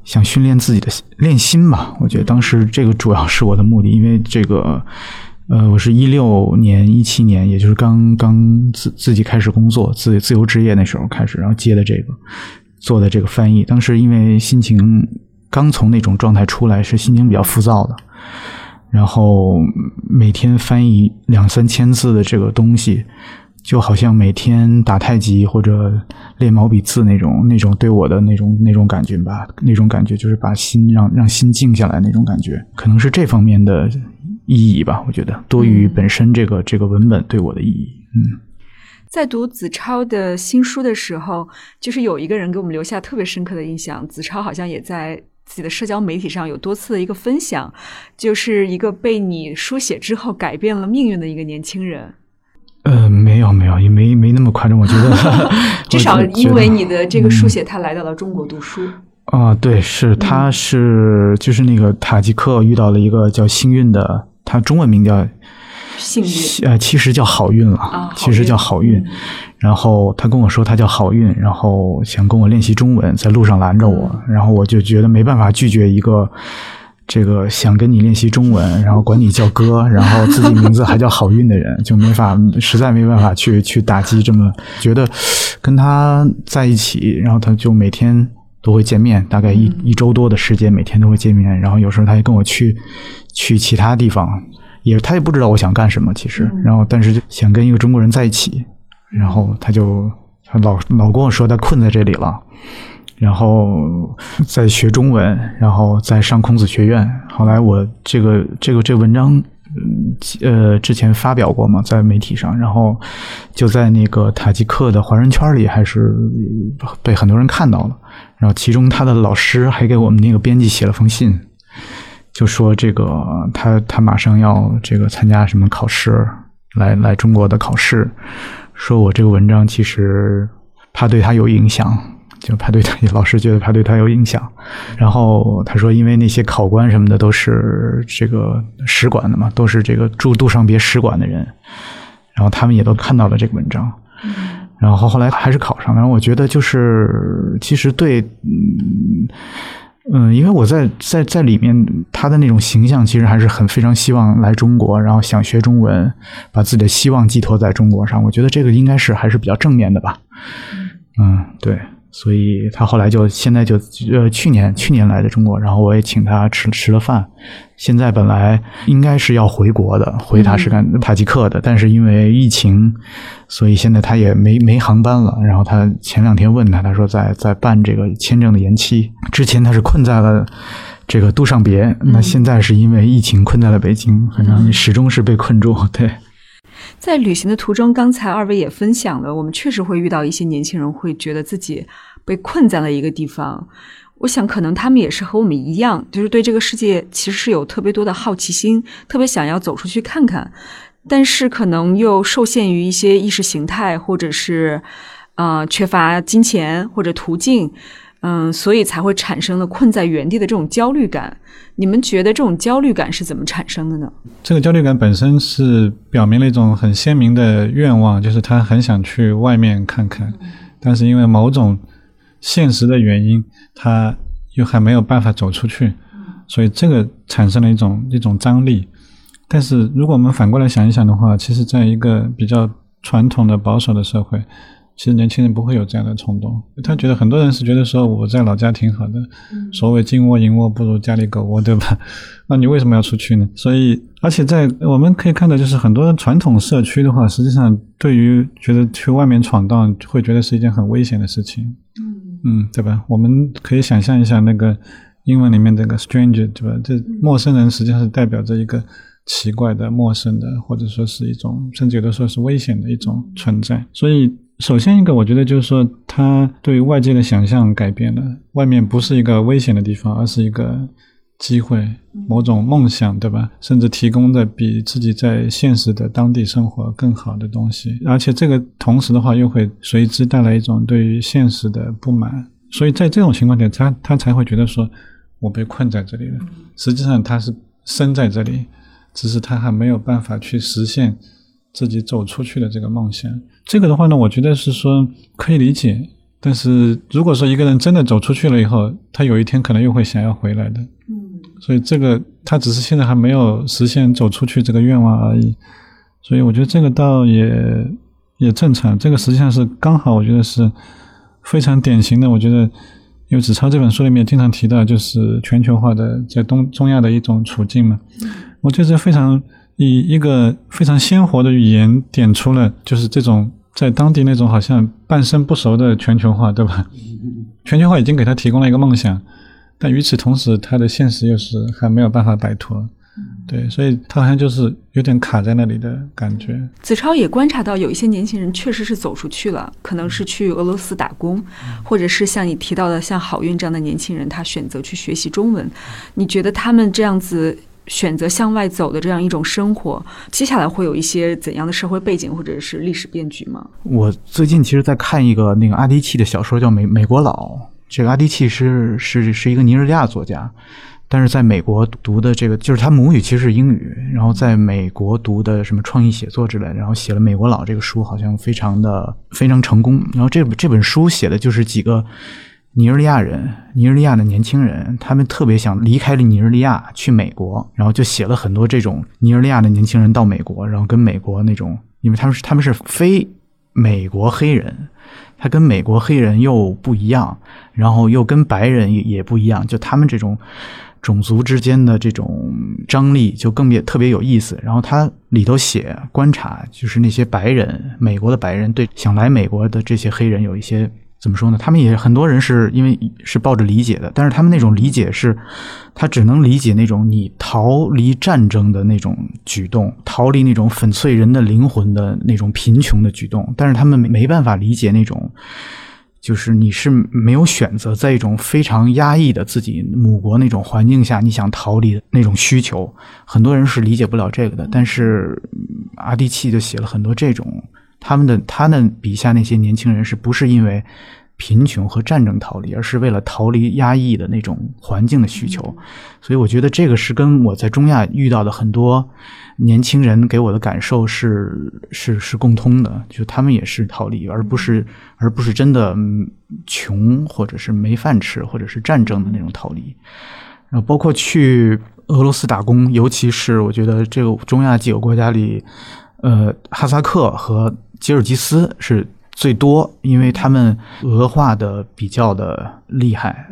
想训练自己的练心吧。我觉得当时这个主要是我的目的，因为这个，呃，我是一六年、一七年，也就是刚刚自自己开始工作、自自由职业那时候开始，然后接的这个做的这个翻译。当时因为心情刚从那种状态出来，是心情比较浮躁的，然后每天翻译两三千字的这个东西。就好像每天打太极或者练毛笔字那种那种对我的那种那种感觉吧，那种感觉就是把心让让心静下来那种感觉，可能是这方面的意义吧。我觉得多于本身这个这个文本对我的意义。嗯，在读子超的新书的时候，就是有一个人给我们留下特别深刻的印象。子超好像也在自己的社交媒体上有多次的一个分享，就是一个被你书写之后改变了命运的一个年轻人。呃，没有没有，也没没那么夸张。我觉得 至少因为你的这个书写，他来到了中国读书。啊，对，是他是就是那个塔吉克遇到了一个叫幸运的，他中文名叫幸运，呃，其实叫好运了，其实叫好运。然后他跟我说他叫好运，然后想跟我练习中文，在路上拦着我，然后我就觉得没办法拒绝一个。这个想跟你练习中文，然后管你叫哥，然后自己名字还叫好运的人，就没法，实在没办法去去打击这么觉得跟他在一起，然后他就每天都会见面，大概一一周多的时间，每天都会见面，然后有时候他也跟我去去其他地方，也他也不知道我想干什么，其实，然后但是想跟一个中国人在一起，然后他就他老老跟我说他困在这里了。然后在学中文，然后在上孔子学院。后来我这个这个这个文章，呃，之前发表过嘛，在媒体上，然后就在那个塔吉克的华人圈里，还是被很多人看到了。然后其中他的老师还给我们那个编辑写了封信，就说这个他他马上要这个参加什么考试，来来中国的考试，说我这个文章其实怕对他有影响。就怕对他，老师觉得怕对他有影响。然后他说，因为那些考官什么的都是这个使馆的嘛，都是这个驻杜尚别使馆的人，然后他们也都看到了这个文章。然后后来还是考上。然后我觉得就是，其实对，嗯嗯，因为我在在在里面，他的那种形象其实还是很非常希望来中国，然后想学中文，把自己的希望寄托在中国上。我觉得这个应该是还是比较正面的吧。嗯，对。所以他后来就现在就呃去年去年来的中国，然后我也请他吃吃了饭。现在本来应该是要回国的，回塔什干塔吉克的，但是因为疫情，所以现在他也没没航班了。然后他前两天问他，他说在在办这个签证的延期。之前他是困在了这个杜尚别，那现在是因为疫情困在了北京，反正始终是被困住。对。在旅行的途中，刚才二位也分享了，我们确实会遇到一些年轻人，会觉得自己被困在了一个地方。我想，可能他们也是和我们一样，就是对这个世界其实是有特别多的好奇心，特别想要走出去看看，但是可能又受限于一些意识形态，或者是啊缺乏金钱或者途径。嗯，所以才会产生了困在原地的这种焦虑感。你们觉得这种焦虑感是怎么产生的呢？这个焦虑感本身是表明了一种很鲜明的愿望，就是他很想去外面看看，但是因为某种现实的原因，他又还没有办法走出去，所以这个产生了一种一种张力。但是如果我们反过来想一想的话，其实在一个比较传统的保守的社会。其实年轻人不会有这样的冲动，他觉得很多人是觉得说我在老家挺好的，所谓金窝银窝不如家里狗窝，对吧？那你为什么要出去呢？所以，而且在我们可以看到，就是很多传统社区的话，实际上对于觉得去外面闯荡，会觉得是一件很危险的事情。嗯嗯，对吧？我们可以想象一下那个英文里面这个 stranger，对吧？这陌生人实际上是代表着一个奇怪的、陌生的，或者说是一种，甚至有的时候是危险的一种存在。所以。首先一个，我觉得就是说，他对外界的想象改变了，外面不是一个危险的地方，而是一个机会，某种梦想，对吧？甚至提供的比自己在现实的当地生活更好的东西，而且这个同时的话，又会随之带来一种对于现实的不满，所以在这种情况下，他他才会觉得说，我被困在这里了。实际上他是生在这里，只是他还没有办法去实现。自己走出去的这个梦想。这个的话呢，我觉得是说可以理解。但是如果说一个人真的走出去了以后，他有一天可能又会想要回来的。嗯，所以这个他只是现在还没有实现走出去这个愿望而已。所以我觉得这个倒也也正常。这个实际上是刚好，我觉得是非常典型的。我觉得因为子超这本书里面经常提到，就是全球化的在东中亚的一种处境嘛。我觉得非常以一个非常鲜活的语言点出了，就是这种。在当地那种好像半生不熟的全球化，对吧？全球化已经给他提供了一个梦想，但与此同时，他的现实又是还没有办法摆脱。对，所以他好像就是有点卡在那里的感觉。子超也观察到，有一些年轻人确实是走出去了，可能是去俄罗斯打工，或者是像你提到的像郝运这样的年轻人，他选择去学习中文。你觉得他们这样子？选择向外走的这样一种生活，接下来会有一些怎样的社会背景或者是历史变局吗？我最近其实在看一个那个阿迪契的小说，叫《美美国佬》。这个阿迪契是是是一个尼日利亚作家，但是在美国读的这个就是他母语其实是英语，然后在美国读的什么创意写作之类，然后写了《美国佬》这个书，好像非常的非常成功。然后这这本书写的就是几个。尼日利亚人，尼日利亚的年轻人，他们特别想离开了尼日利亚去美国，然后就写了很多这种尼日利亚的年轻人到美国，然后跟美国那种，因为他们是他们是非美国黑人，他跟美国黑人又不一样，然后又跟白人也也不一样，就他们这种种族之间的这种张力就更别特别有意思。然后他里头写观察，就是那些白人，美国的白人对想来美国的这些黑人有一些。怎么说呢？他们也很多人是因为是抱着理解的，但是他们那种理解是，他只能理解那种你逃离战争的那种举动，逃离那种粉碎人的灵魂的那种贫穷的举动，但是他们没办法理解那种，就是你是没有选择，在一种非常压抑的自己母国那种环境下，你想逃离的那种需求，很多人是理解不了这个的。但是阿蒂契就写了很多这种。他们的他们笔下那些年轻人，是不是因为贫穷和战争逃离，而是为了逃离压抑的那种环境的需求？所以我觉得这个是跟我在中亚遇到的很多年轻人给我的感受是是是共通的，就他们也是逃离，而不是而不是真的穷或者是没饭吃，或者是战争的那种逃离。然后包括去俄罗斯打工，尤其是我觉得这个中亚几个国家里，呃，哈萨克和吉尔吉斯是最多，因为他们俄化的比较的厉害。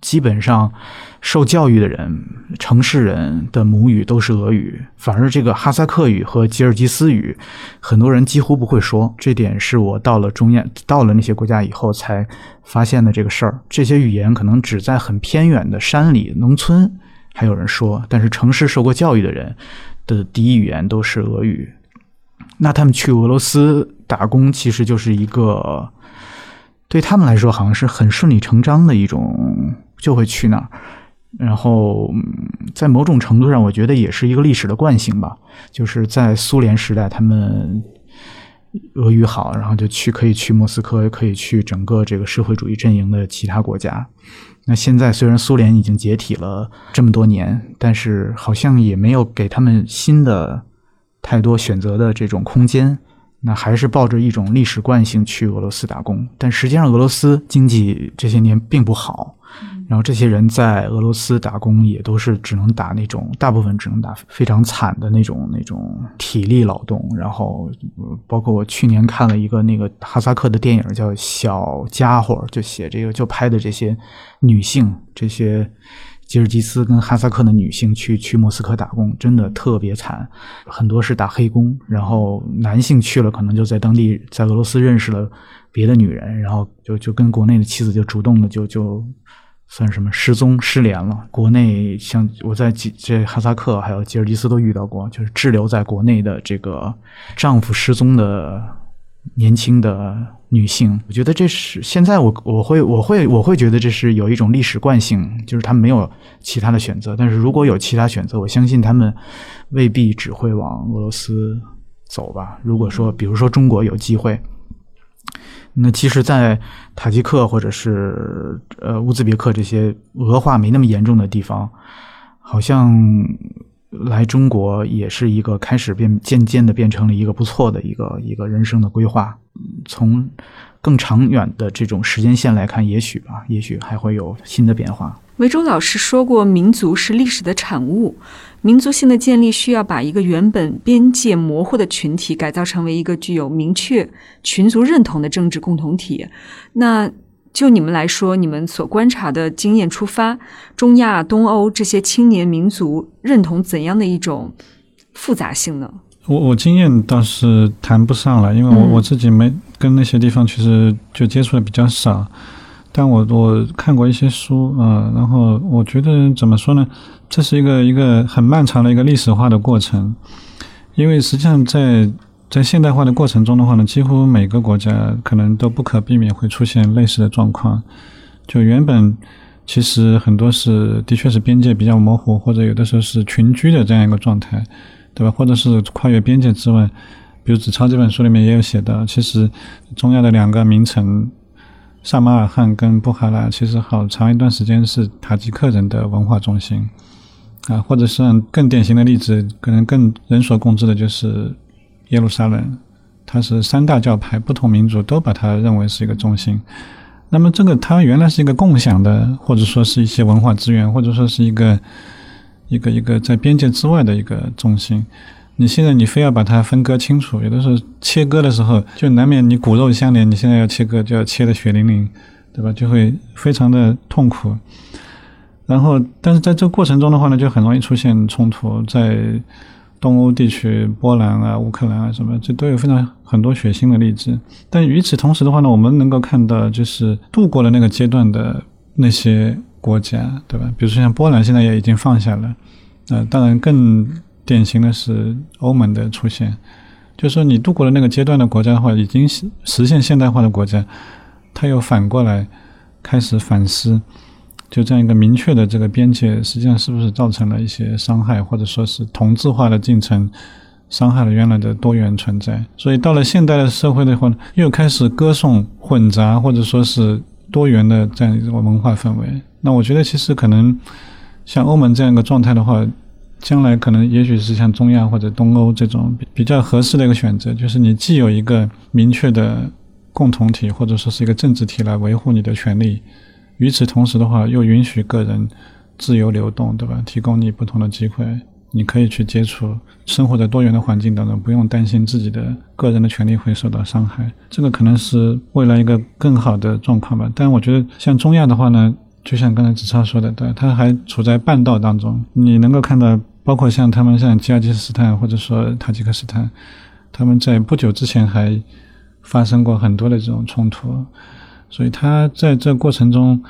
基本上受教育的人，城市人的母语都是俄语，反而这个哈萨克语和吉尔吉斯语，很多人几乎不会说。这点是我到了中亚，到了那些国家以后才发现的这个事儿。这些语言可能只在很偏远的山里、农村还有人说，但是城市受过教育的人的第一语言都是俄语。那他们去俄罗斯打工，其实就是一个对他们来说好像是很顺理成章的一种，就会去那儿。然后在某种程度上，我觉得也是一个历史的惯性吧。就是在苏联时代，他们俄语好，然后就去可以去莫斯科，可以去整个这个社会主义阵营的其他国家。那现在虽然苏联已经解体了这么多年，但是好像也没有给他们新的。太多选择的这种空间，那还是抱着一种历史惯性去俄罗斯打工。但实际上，俄罗斯经济这些年并不好，然后这些人在俄罗斯打工也都是只能打那种，大部分只能打非常惨的那种那种体力劳动。然后，包括我去年看了一个那个哈萨克的电影，叫《小家伙》，就写这个，就拍的这些女性这些。吉尔吉斯跟哈萨克的女性去去莫斯科打工，真的特别惨，很多是打黑工。然后男性去了，可能就在当地在俄罗斯认识了别的女人，然后就就跟国内的妻子就主动的就就算什么失踪失联了。国内像我在吉这哈萨克还有吉尔吉斯都遇到过，就是滞留在国内的这个丈夫失踪的年轻的。女性，我觉得这是现在我我会我会我会觉得这是有一种历史惯性，就是他们没有其他的选择。但是如果有其他选择，我相信他们未必只会往俄罗斯走吧。如果说，比如说中国有机会，那其实，在塔吉克或者是呃乌兹别克这些俄化没那么严重的地方，好像来中国也是一个开始变渐渐的变成了一个不错的一个一个人生的规划。从更长远的这种时间线来看，也许吧，也许还会有新的变化。维州老师说过，民族是历史的产物，民族性的建立需要把一个原本边界模糊的群体改造成为一个具有明确群族认同的政治共同体。那就你们来说，你们所观察的经验出发，中亚、东欧这些青年民族认同怎样的一种复杂性呢？我我经验倒是谈不上了，因为我我自己没跟那些地方其实就接触的比较少，但我我看过一些书啊，然后我觉得怎么说呢？这是一个一个很漫长的一个历史化的过程，因为实际上在。在现代化的过程中的话呢，几乎每个国家可能都不可避免会出现类似的状况。就原本其实很多是的确是边界比较模糊，或者有的时候是群居的这样一个状态，对吧？或者是跨越边界之外，比如《子超》这本书里面也有写到，其实中亚的两个名城萨马尔罕跟布哈拉，其实好长一段时间是塔吉克人的文化中心啊，或者是更典型的例子，可能更人所共知的就是。耶路撒冷，它是三大教派不同民族都把它认为是一个中心。那么这个它原来是一个共享的，或者说是一些文化资源，或者说是一个一个一个在边界之外的一个中心。你现在你非要把它分割清楚，有的时候切割的时候就难免你骨肉相连，你现在要切割就要切的血淋淋，对吧？就会非常的痛苦。然后，但是在这个过程中的话呢，就很容易出现冲突，在。东欧地区，波兰啊、乌克兰啊什么，这都有非常很多血腥的例子。但与此同时的话呢，我们能够看到，就是度过了那个阶段的那些国家，对吧？比如说像波兰，现在也已经放下了。呃，当然更典型的是欧盟的出现，就是说你度过了那个阶段的国家的话，已经实现现代化的国家，它又反过来开始反思。就这样一个明确的这个边界，实际上是不是造成了一些伤害，或者说是同质化的进程伤害了原来的多元存在？所以到了现代的社会的话，又开始歌颂混杂或者说是多元的这样一种文化氛围。那我觉得其实可能像欧盟这样一个状态的话，将来可能也许是像中亚或者东欧这种比较合适的一个选择，就是你既有一个明确的共同体，或者说是一个政治体来维护你的权利。与此同时的话，又允许个人自由流动，对吧？提供你不同的机会，你可以去接触，生活在多元的环境当中，不用担心自己的个人的权利会受到伤害。这个可能是未来一个更好的状况吧。但我觉得，像中亚的话呢，就像刚才子超说的，对，它还处在半道当中。你能够看到，包括像他们像吉尔吉斯斯坦或者说塔吉克斯坦，他们在不久之前还发生过很多的这种冲突。所以他在这过程中，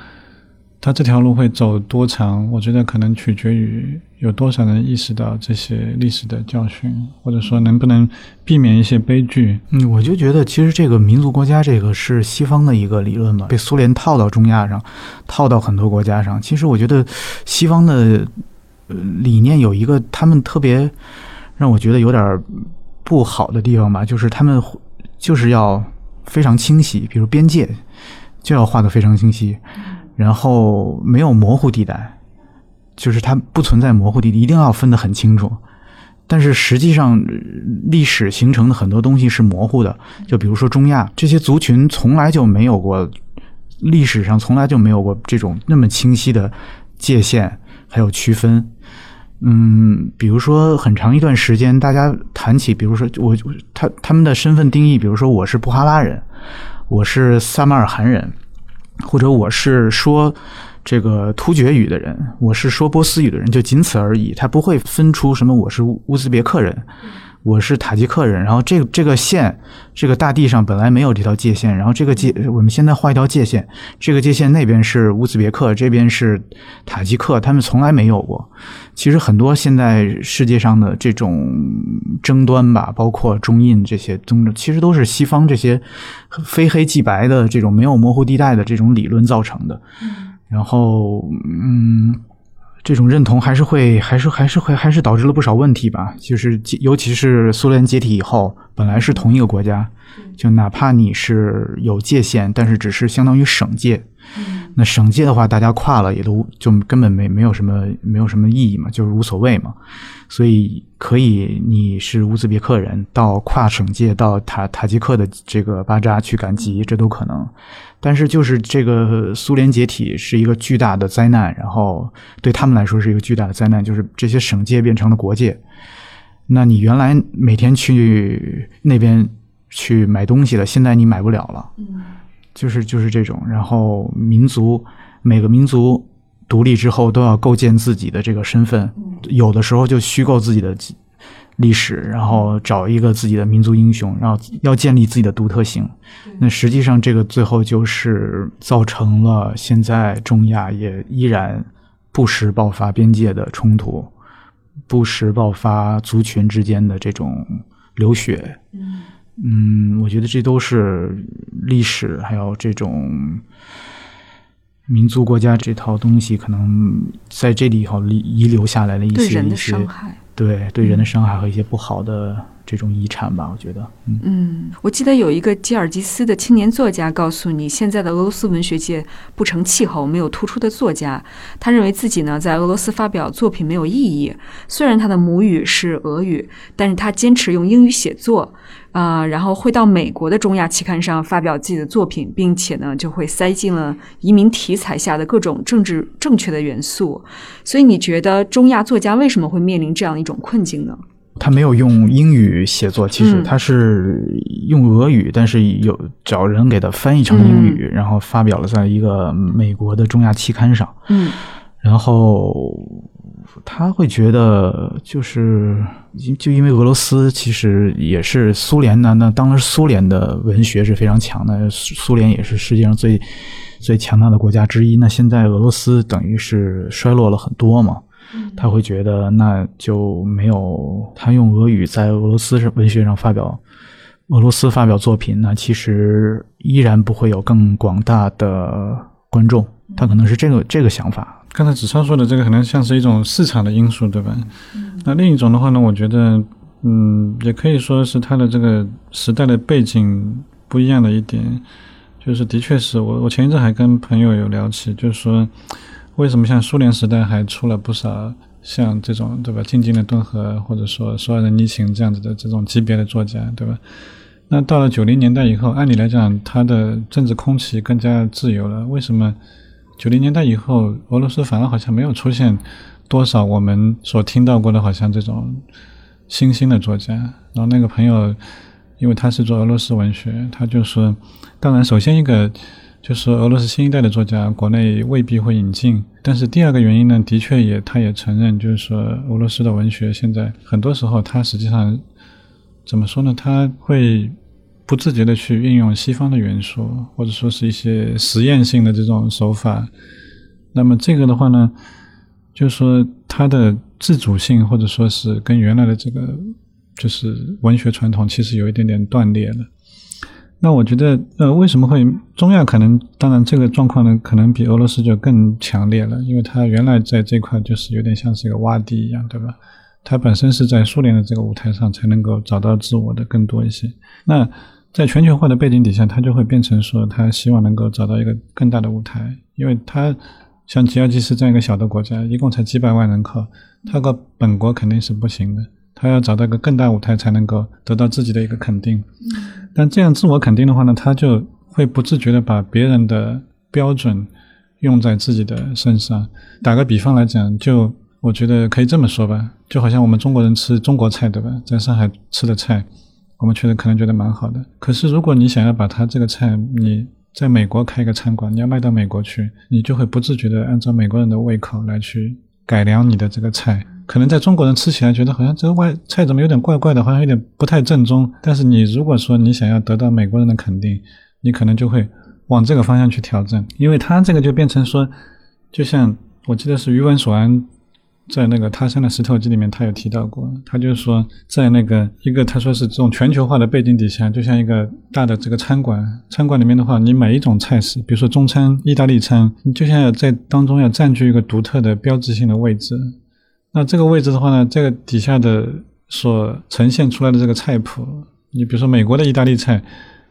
他这条路会走多长？我觉得可能取决于有多少人意识到这些历史的教训，或者说能不能避免一些悲剧。嗯，我就觉得其实这个民族国家这个是西方的一个理论嘛，被苏联套到中亚上，套到很多国家上。其实我觉得西方的理念有一个他们特别让我觉得有点不好的地方吧，就是他们就是要非常清晰，比如边界。就要画的非常清晰，然后没有模糊地带，就是它不存在模糊地，一定要分得很清楚。但是实际上，历史形成的很多东西是模糊的，就比如说中亚这些族群从来就没有过，历史上从来就没有过这种那么清晰的界限还有区分。嗯，比如说很长一段时间，大家谈起，比如说我他他们的身份定义，比如说我是布哈拉人。我是萨马尔罕人，或者我是说这个突厥语的人，我是说波斯语的人，就仅此而已。他不会分出什么我是乌兹别克人。我是塔吉克人，然后这个这个线，这个大地上本来没有这条界限，然后这个界，我们现在画一条界限，这个界限那边是乌兹别克，这边是塔吉克，他们从来没有过。其实很多现在世界上的这种争端吧，包括中印这些争，其实都是西方这些非黑即白的这种没有模糊地带的这种理论造成的。然后，嗯。这种认同还是会，还是还是会，还是导致了不少问题吧。就是尤其是苏联解体以后，本本来是同一个国家，就哪怕你是有界限，但是只是相当于省界。那省界的话，大家跨了也都就根本没没有什么没有什么意义嘛，就是无所谓嘛。所以可以，你是乌兹别克人，到跨省界到塔塔吉克的这个巴扎去赶集，这都可能。但是就是这个苏联解体是一个巨大的灾难，然后对他们来说是一个巨大的灾难，就是这些省界变成了国界。那你原来每天去那边去买东西了，现在你买不了了。就是就是这种，然后民族每个民族独立之后都要构建自己的这个身份，有的时候就虚构自己的历史，然后找一个自己的民族英雄，然后要建立自己的独特性。那实际上这个最后就是造成了现在中亚也依然不时爆发边界的冲突，不时爆发族群之间的这种流血。嗯，我觉得这都是历史，还有这种民族国家这套东西，可能在这里以后遗留下来的一些一些，对对人的伤害和一些不好的。这种遗产吧，我觉得，嗯，我记得有一个吉尔吉斯的青年作家告诉你，现在的俄罗斯文学界不成气候，没有突出的作家。他认为自己呢在俄罗斯发表作品没有意义。虽然他的母语是俄语，但是他坚持用英语写作，啊，然后会到美国的中亚期刊上发表自己的作品，并且呢就会塞进了移民题材下的各种政治正确的元素。所以你觉得中亚作家为什么会面临这样一种困境呢？他没有用英语写作，其实他是用俄语，但是有找人给他翻译成英语，然后发表了在一个美国的中亚期刊上。嗯，然后他会觉得，就是就因为俄罗斯其实也是苏联呢，那当时苏联的文学是非常强的，苏联也是世界上最最强大的国家之一。那现在俄罗斯等于是衰落了很多嘛。他会觉得那就没有他用俄语在俄罗斯文学上发表俄罗斯发表作品，那其实依然不会有更广大的观众。他可能是这个这个想法。刚才子超说的这个可能像是一种市场的因素，对吧？那另一种的话呢，我觉得，嗯，也可以说是他的这个时代的背景不一样的一点，就是的确是我我前一阵还跟朋友有聊起，就是说。为什么像苏联时代还出了不少像这种对吧？静静的顿河，或者说所有人逆行这样子的这种级别的作家，对吧？那到了九零年代以后，按理来讲，他的政治空气更加自由了。为什么九零年代以后，俄罗斯反而好像没有出现多少我们所听到过的，好像这种新兴的作家？然后那个朋友，因为他是做俄罗斯文学，他就说，当然，首先一个。就是俄罗斯新一代的作家，国内未必会引进。但是第二个原因呢，的确也，他也承认，就是说俄罗斯的文学现在很多时候，它实际上怎么说呢？他会不自觉的去运用西方的元素，或者说是一些实验性的这种手法。那么这个的话呢，就是说它的自主性，或者说是跟原来的这个就是文学传统，其实有一点点断裂了。那我觉得，呃，为什么会中亚可能？当然，这个状况呢，可能比俄罗斯就更强烈了，因为它原来在这块就是有点像是一个洼地一样，对吧？它本身是在苏联的这个舞台上才能够找到自我的更多一些。那在全球化的背景底下，它就会变成说，他希望能够找到一个更大的舞台，因为它像吉尔吉斯这样一个小的国家，一共才几百万人口，它个本国肯定是不行的。他要找到一个更大舞台，才能够得到自己的一个肯定。但这样自我肯定的话呢，他就会不自觉的把别人的标准用在自己的身上。打个比方来讲，就我觉得可以这么说吧，就好像我们中国人吃中国菜，对吧？在上海吃的菜，我们确实可能觉得蛮好的。可是如果你想要把他这个菜，你在美国开一个餐馆，你要卖到美国去，你就会不自觉的按照美国人的胃口来去改良你的这个菜。可能在中国人吃起来觉得好像这个外菜怎么有点怪怪的，好像有点不太正宗。但是你如果说你想要得到美国人的肯定，你可能就会往这个方向去挑战，因为他这个就变成说，就像我记得是余文所安在那个《他山的石头记》里面，他有提到过，他就说在那个一个他说是这种全球化的背景底下，就像一个大的这个餐馆，餐馆里面的话，你每一种菜式，比如说中餐、意大利餐，你就像要在当中要占据一个独特的标志性的位置。那这个位置的话呢，这个底下的所呈现出来的这个菜谱，你比如说美国的意大利菜，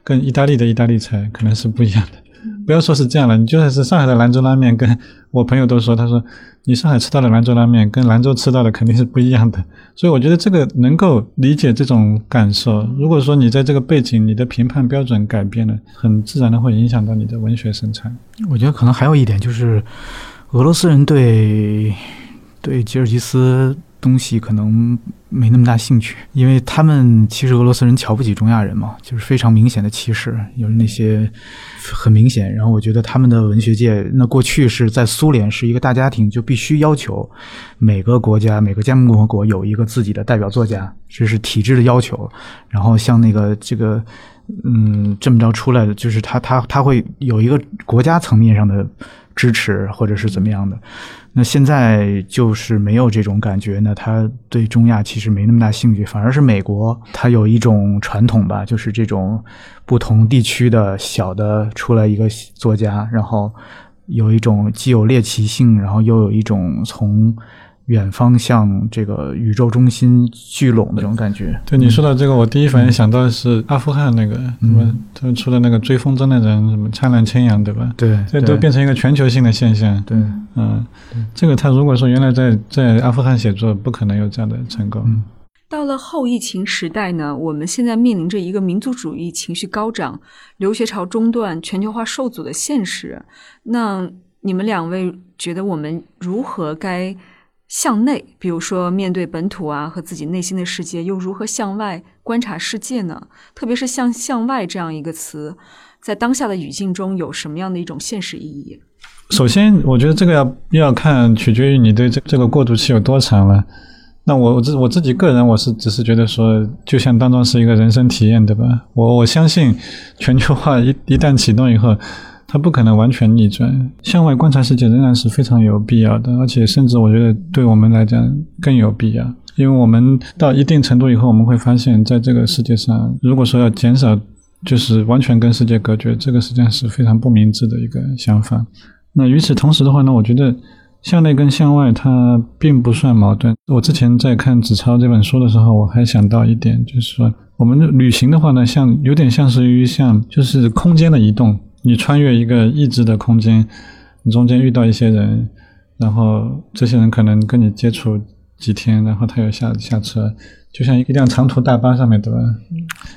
跟意大利的意大利菜可能是不一样的。不要说是这样了，你就算是上海的兰州拉面，跟我朋友都说，他说你上海吃到的兰州拉面跟兰州吃到的肯定是不一样的。所以我觉得这个能够理解这种感受。如果说你在这个背景，你的评判标准改变了，很自然的会影响到你的文学生产。我觉得可能还有一点就是，俄罗斯人对对吉尔吉斯。东西可能没那么大兴趣，因为他们其实俄罗斯人瞧不起中亚人嘛，就是非常明显的歧视，有那些很明显。然后我觉得他们的文学界，那过去是在苏联是一个大家庭，就必须要求每个国家每个加盟共和国有一个自己的代表作家，这是体制的要求。然后像那个这个，嗯，这么着出来的，就是他他他会有一个国家层面上的支持，或者是怎么样的。那现在就是没有这种感觉，那他对中亚其实没那么大兴趣，反而是美国，他有一种传统吧，就是这种不同地区的小的出来一个作家，然后有一种既有猎奇性，然后又有一种从。远方向这个宇宙中心聚拢的这种感觉。对你说到这个，我第一反应想到的是阿富汗那个什么，他们出的那个追风筝的人，什么灿烂千阳，对吧？对，这都变成一个全球性的现象。对，嗯，这个他如果说原来在在阿富汗写作，不可能有这样的成功。到了后疫情时代呢，我们现在面临着一个民族主义情绪高涨、留学潮中断、全球化受阻的现实。那你们两位觉得我们如何该？向内，比如说面对本土啊和自己内心的世界，又如何向外观察世界呢？特别是像“向外”这样一个词，在当下的语境中有什么样的一种现实意义？首先，我觉得这个要要看，取决于你对这这个过渡期有多长了。那我我自我自己个人，我是只是觉得说，就像当中是一个人生体验，对吧？我我相信全球化一一旦启动以后。它不可能完全逆转，向外观察世界仍然是非常有必要的，而且甚至我觉得对我们来讲更有必要，因为我们到一定程度以后，我们会发现，在这个世界上，如果说要减少，就是完全跟世界隔绝，这个实际上是非常不明智的一个想法。那与此同时的话呢，我觉得向内跟向外它并不算矛盾。我之前在看纸钞这本书的时候，我还想到一点，就是说我们旅行的话呢，像有点像是于像就是空间的移动。你穿越一个异质的空间，你中间遇到一些人，然后这些人可能跟你接触几天，然后他又下下车，就像一辆长途大巴上面，对吧？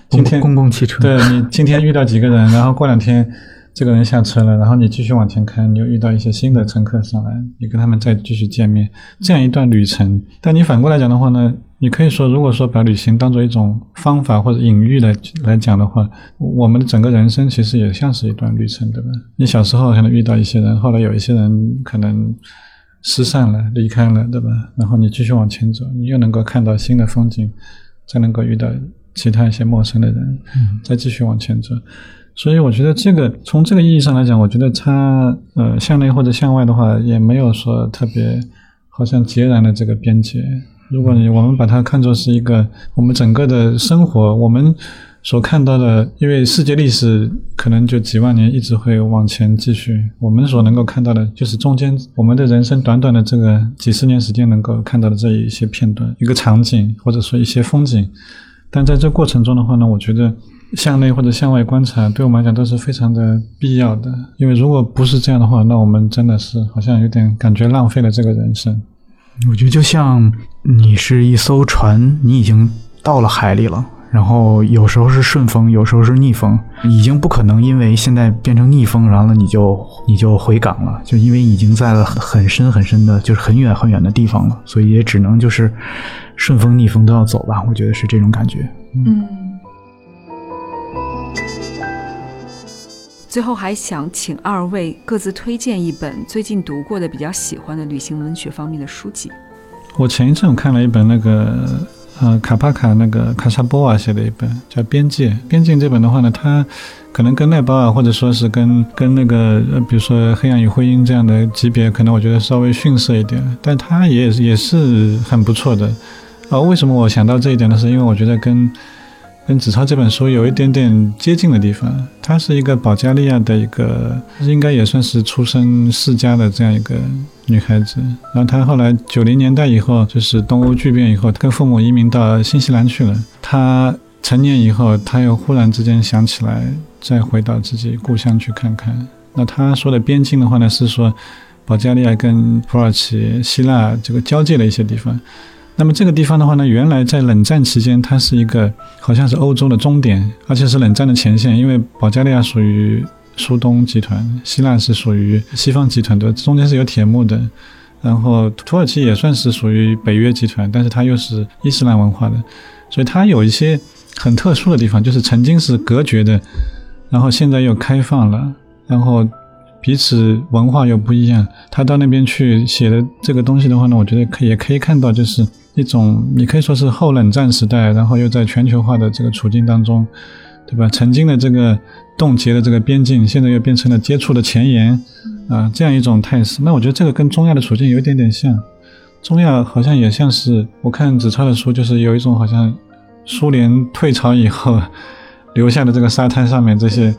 今天公共汽车。对你今天遇到几个人，然后过两天。这个人下车了，然后你继续往前开，你又遇到一些新的乘客上来，你跟他们再继续见面，这样一段旅程。但你反过来讲的话呢，你可以说，如果说把旅行当做一种方法或者隐喻来来讲的话，我们的整个人生其实也像是一段旅程，对吧？你小时候可能遇到一些人，后来有一些人可能失散了、离开了，对吧？然后你继续往前走，你又能够看到新的风景，再能够遇到其他一些陌生的人，再继续往前走。所以我觉得这个从这个意义上来讲，我觉得它呃向内或者向外的话，也没有说特别好像截然的这个边界。如果你我们把它看作是一个我们整个的生活，我们所看到的，因为世界历史可能就几万年一直会往前继续，我们所能够看到的就是中间我们的人生短短的这个几十年时间能够看到的这一些片段，一个场景或者说一些风景。但在这过程中的话呢，我觉得。向内或者向外观察，对我们来讲都是非常的必要的。因为如果不是这样的话，那我们真的是好像有点感觉浪费了这个人生。我觉得就像你是一艘船，你已经到了海里了，然后有时候是顺风，有时候是逆风，已经不可能因为现在变成逆风，然后你就你就回港了，就因为已经在了很深很深的，就是很远很远的地方了，所以也只能就是顺风逆风都要走吧。我觉得是这种感觉。嗯。最后还想请二位各自推荐一本最近读过的比较喜欢的旅行文学方面的书籍。我前一阵看了一本那个呃卡帕卡那个卡萨波瓦写的一本叫《边界》。边境这本的话呢，它可能跟奈保尔或者说是跟跟那个呃比如说《黑暗与灰鹰》这样的级别，可能我觉得稍微逊色一点，但它也也是很不错的。啊，为什么我想到这一点呢？是因为我觉得跟跟纸钞这本书有一点点接近的地方，她是一个保加利亚的一个，应该也算是出身世家的这样一个女孩子。然后她后来九零年代以后，就是东欧剧变以后，跟父母移民到新西兰去了。她成年以后，她又忽然之间想起来，再回到自己故乡去看看。那她说的边境的话呢，是说保加利亚跟土耳其、希腊这个交界的一些地方。那么这个地方的话呢，原来在冷战期间，它是一个好像是欧洲的终点，而且是冷战的前线，因为保加利亚属于苏东集团，希腊是属于西方集团的，中间是有铁幕的。然后土耳其也算是属于北约集团，但是它又是伊斯兰文化的，所以它有一些很特殊的地方，就是曾经是隔绝的，然后现在又开放了，然后彼此文化又不一样。他到那边去写的这个东西的话呢，我觉得可也可以看到，就是一种你可以说是后冷战时代，然后又在全球化的这个处境当中，对吧？曾经的这个冻结的这个边境，现在又变成了接触的前沿。啊，这样一种态势，那我觉得这个跟中亚的处境有一点点像。中亚好像也像是我看子超的书，就是有一种好像苏联退潮以后留下的这个沙滩上面这些，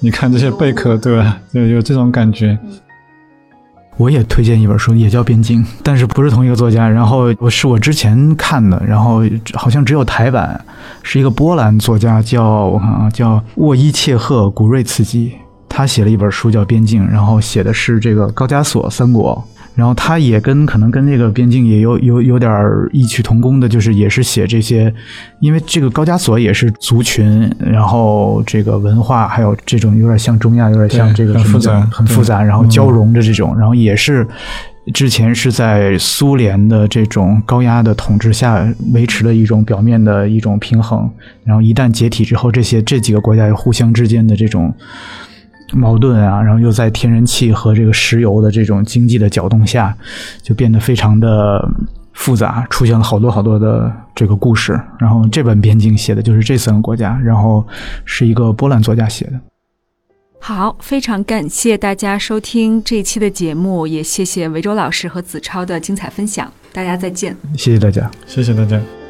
你看这些贝壳，对吧？有有这种感觉。我也推荐一本书，也叫《边境》，但是不是同一个作家。然后我是我之前看的，然后好像只有台版，是一个波兰作家，叫我看啊，叫沃伊切赫·古瑞茨基。他写了一本书叫《边境》，然后写的是这个高加索三国，然后他也跟可能跟这个边境也有有有点异曲同工的，就是也是写这些，因为这个高加索也是族群，然后这个文化还有这种有点像中亚，有点像这个很复杂，很复杂，然后交融的这种，然后也是之前是在苏联的这种高压的统治下维持的一种表面的一种平衡，然后一旦解体之后，这些这几个国家互相之间的这种。矛盾啊，然后又在天然气和这个石油的这种经济的搅动下，就变得非常的复杂，出现了好多好多的这个故事。然后这本《边境》写的就是这三个国家，然后是一个波兰作家写的。好，非常感谢大家收听这一期的节目，也谢谢维州老师和子超的精彩分享。大家再见，谢谢大家，谢谢大家。